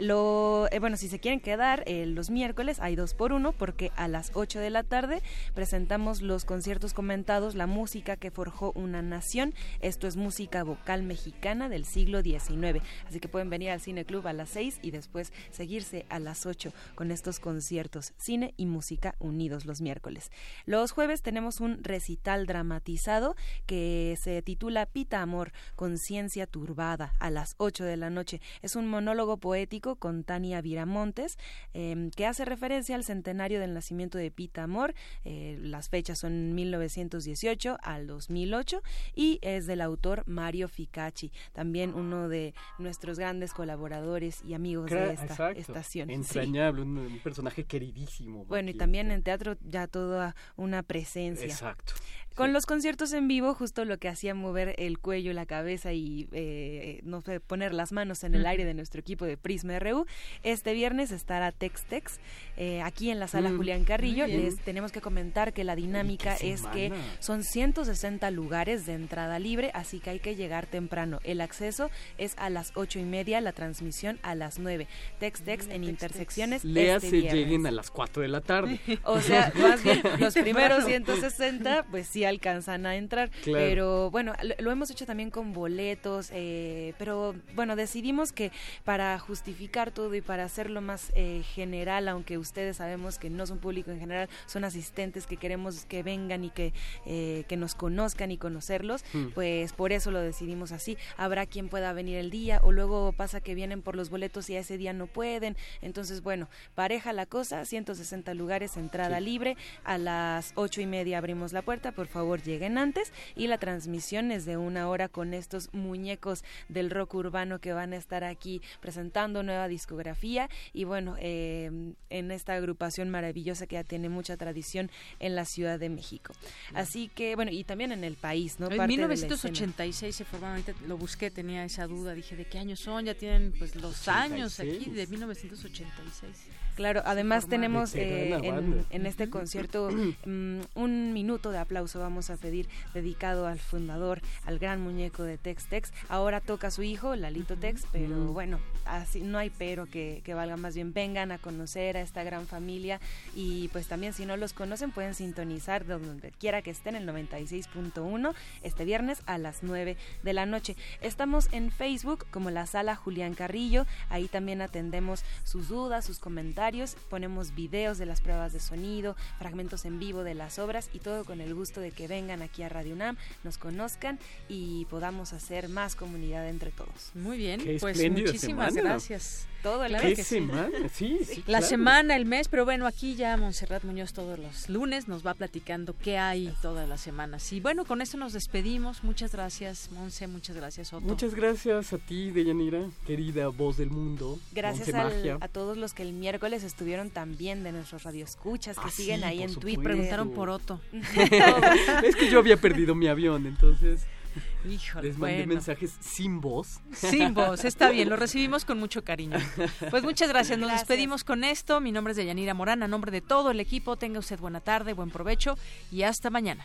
Lo, eh, bueno, si se quieren quedar eh, los miércoles hay dos por uno porque a las 8 de la tarde presentamos los conciertos comentados, la música que forjó una nación. Esto es música vocal mexicana del siglo XIX. Así que pueden venir al Cine Club a las 6 y después seguirse a las 8 con estos conciertos, cine y música unidos los miércoles. Los jueves tenemos un recital dramatizado que se titula Pita Amor, Conciencia Turbada, a las 8 de la noche. Es un monólogo poético con Tania Viramontes em, que hace referencia al centenario del nacimiento de Pita Amor. Eh, las fechas son 1918 al 2008 y es del autor Mario Ficacci, también uno de nuestros grandes colaboradores y amigos de esta estación. Entrañable, un, personaje queridísimo. Bueno, y también en teatro ya toda una presencia. Exacto. Con los conciertos en vivo, justo lo que hacía mover el cuello, la cabeza y eh, no sé, poner las manos en el aire de nuestro equipo de Prisma RU. Este viernes estará Tex Tex eh, aquí en la sala mm, Julián Carrillo. Les tenemos que comentar que la dinámica es que son 160 lugares de entrada libre, así que hay que llegar temprano. El acceso es a las ocho y media, la transmisión a las 9. Tex Tex en intersecciones. Lea este se lleguen a las 4 de la tarde. o sea, más bien los primeros 160, pues sí alcanzan a entrar. Pero bueno, lo, hemos hecho también con boletos, eh, pero bueno, decidimos que para justificar todo y para hacerlo más eh, general, aunque ustedes sabemos que no son público en general, son asistentes que queremos que vengan y que, eh, que nos conozcan y conocerlos, hmm. pues por eso lo decidimos así. Habrá quien pueda venir el día o luego pasa que vienen por los boletos y a ese día no pueden. Entonces, bueno, pareja la cosa, 160 lugares, entrada libre. A las ocho y media abrimos la puerta, por favor lleguen antes y la transmisión es de una hora con estos muñecos del rock urbano que van a estar aquí presentando nueva discografía y bueno em, en esta agrupación maravillosa que ya tiene mucha tradición en la Ciudad de México. Así que bueno y también en el país no en 1986 se formaron lo busqué tenía esa duda dije de qué años son ya tienen pues los años aquí de 1986 Claro, además tenemos eh, en, este concierto mm, un minuto de aplauso vamos a pedir dedicado al fundador, al gran muñeco de Tex Tex. Ahora toca su hijo, Lalito Tex, pero bueno, así no hay pero que, que valga más bien. Vengan a conocer a esta gran familia y pues también si no los conocen pueden sintonizar donde quiera que estén el 96.1 este viernes a las 9 de la noche. Estamos en Facebook como la sala Julián Carrillo, ahí también atendemos sus dudas, sus comentarios ponemos videos de las pruebas de sonido, fragmentos en vivo de las obras y todo con el gusto de que vengan aquí a Radio UNAM, nos conozcan y podamos hacer más comunidad entre todos. Muy bien, pues muchísimas gracias todo el ¿Qué semana? Sí, sí, La semana, el mes, pero bueno, aquí ya Montserrat Muñoz todos los lunes nos va platicando qué hay todas las semanas. Y bueno, con esto nos despedimos. Muchas gracias, Monse, muchas gracias, Otto. Muchas gracias a ti, Deyanira, querida voz del mundo. Gracias a todos los que el miércoles estuvieron también de nuestros radioescuchas, que ah, siguen ahí en Twitter. Preguntaron por Otto. es que yo había perdido mi avión, entonces... Híjole, Les mandé mensajes sin voz. Sin voz, está bien, lo recibimos con mucho cariño. Pues muchas gracias, nos despedimos con esto. Mi nombre es Deyanira Morán, a nombre de todo el equipo, tenga usted buena tarde, buen provecho y hasta mañana.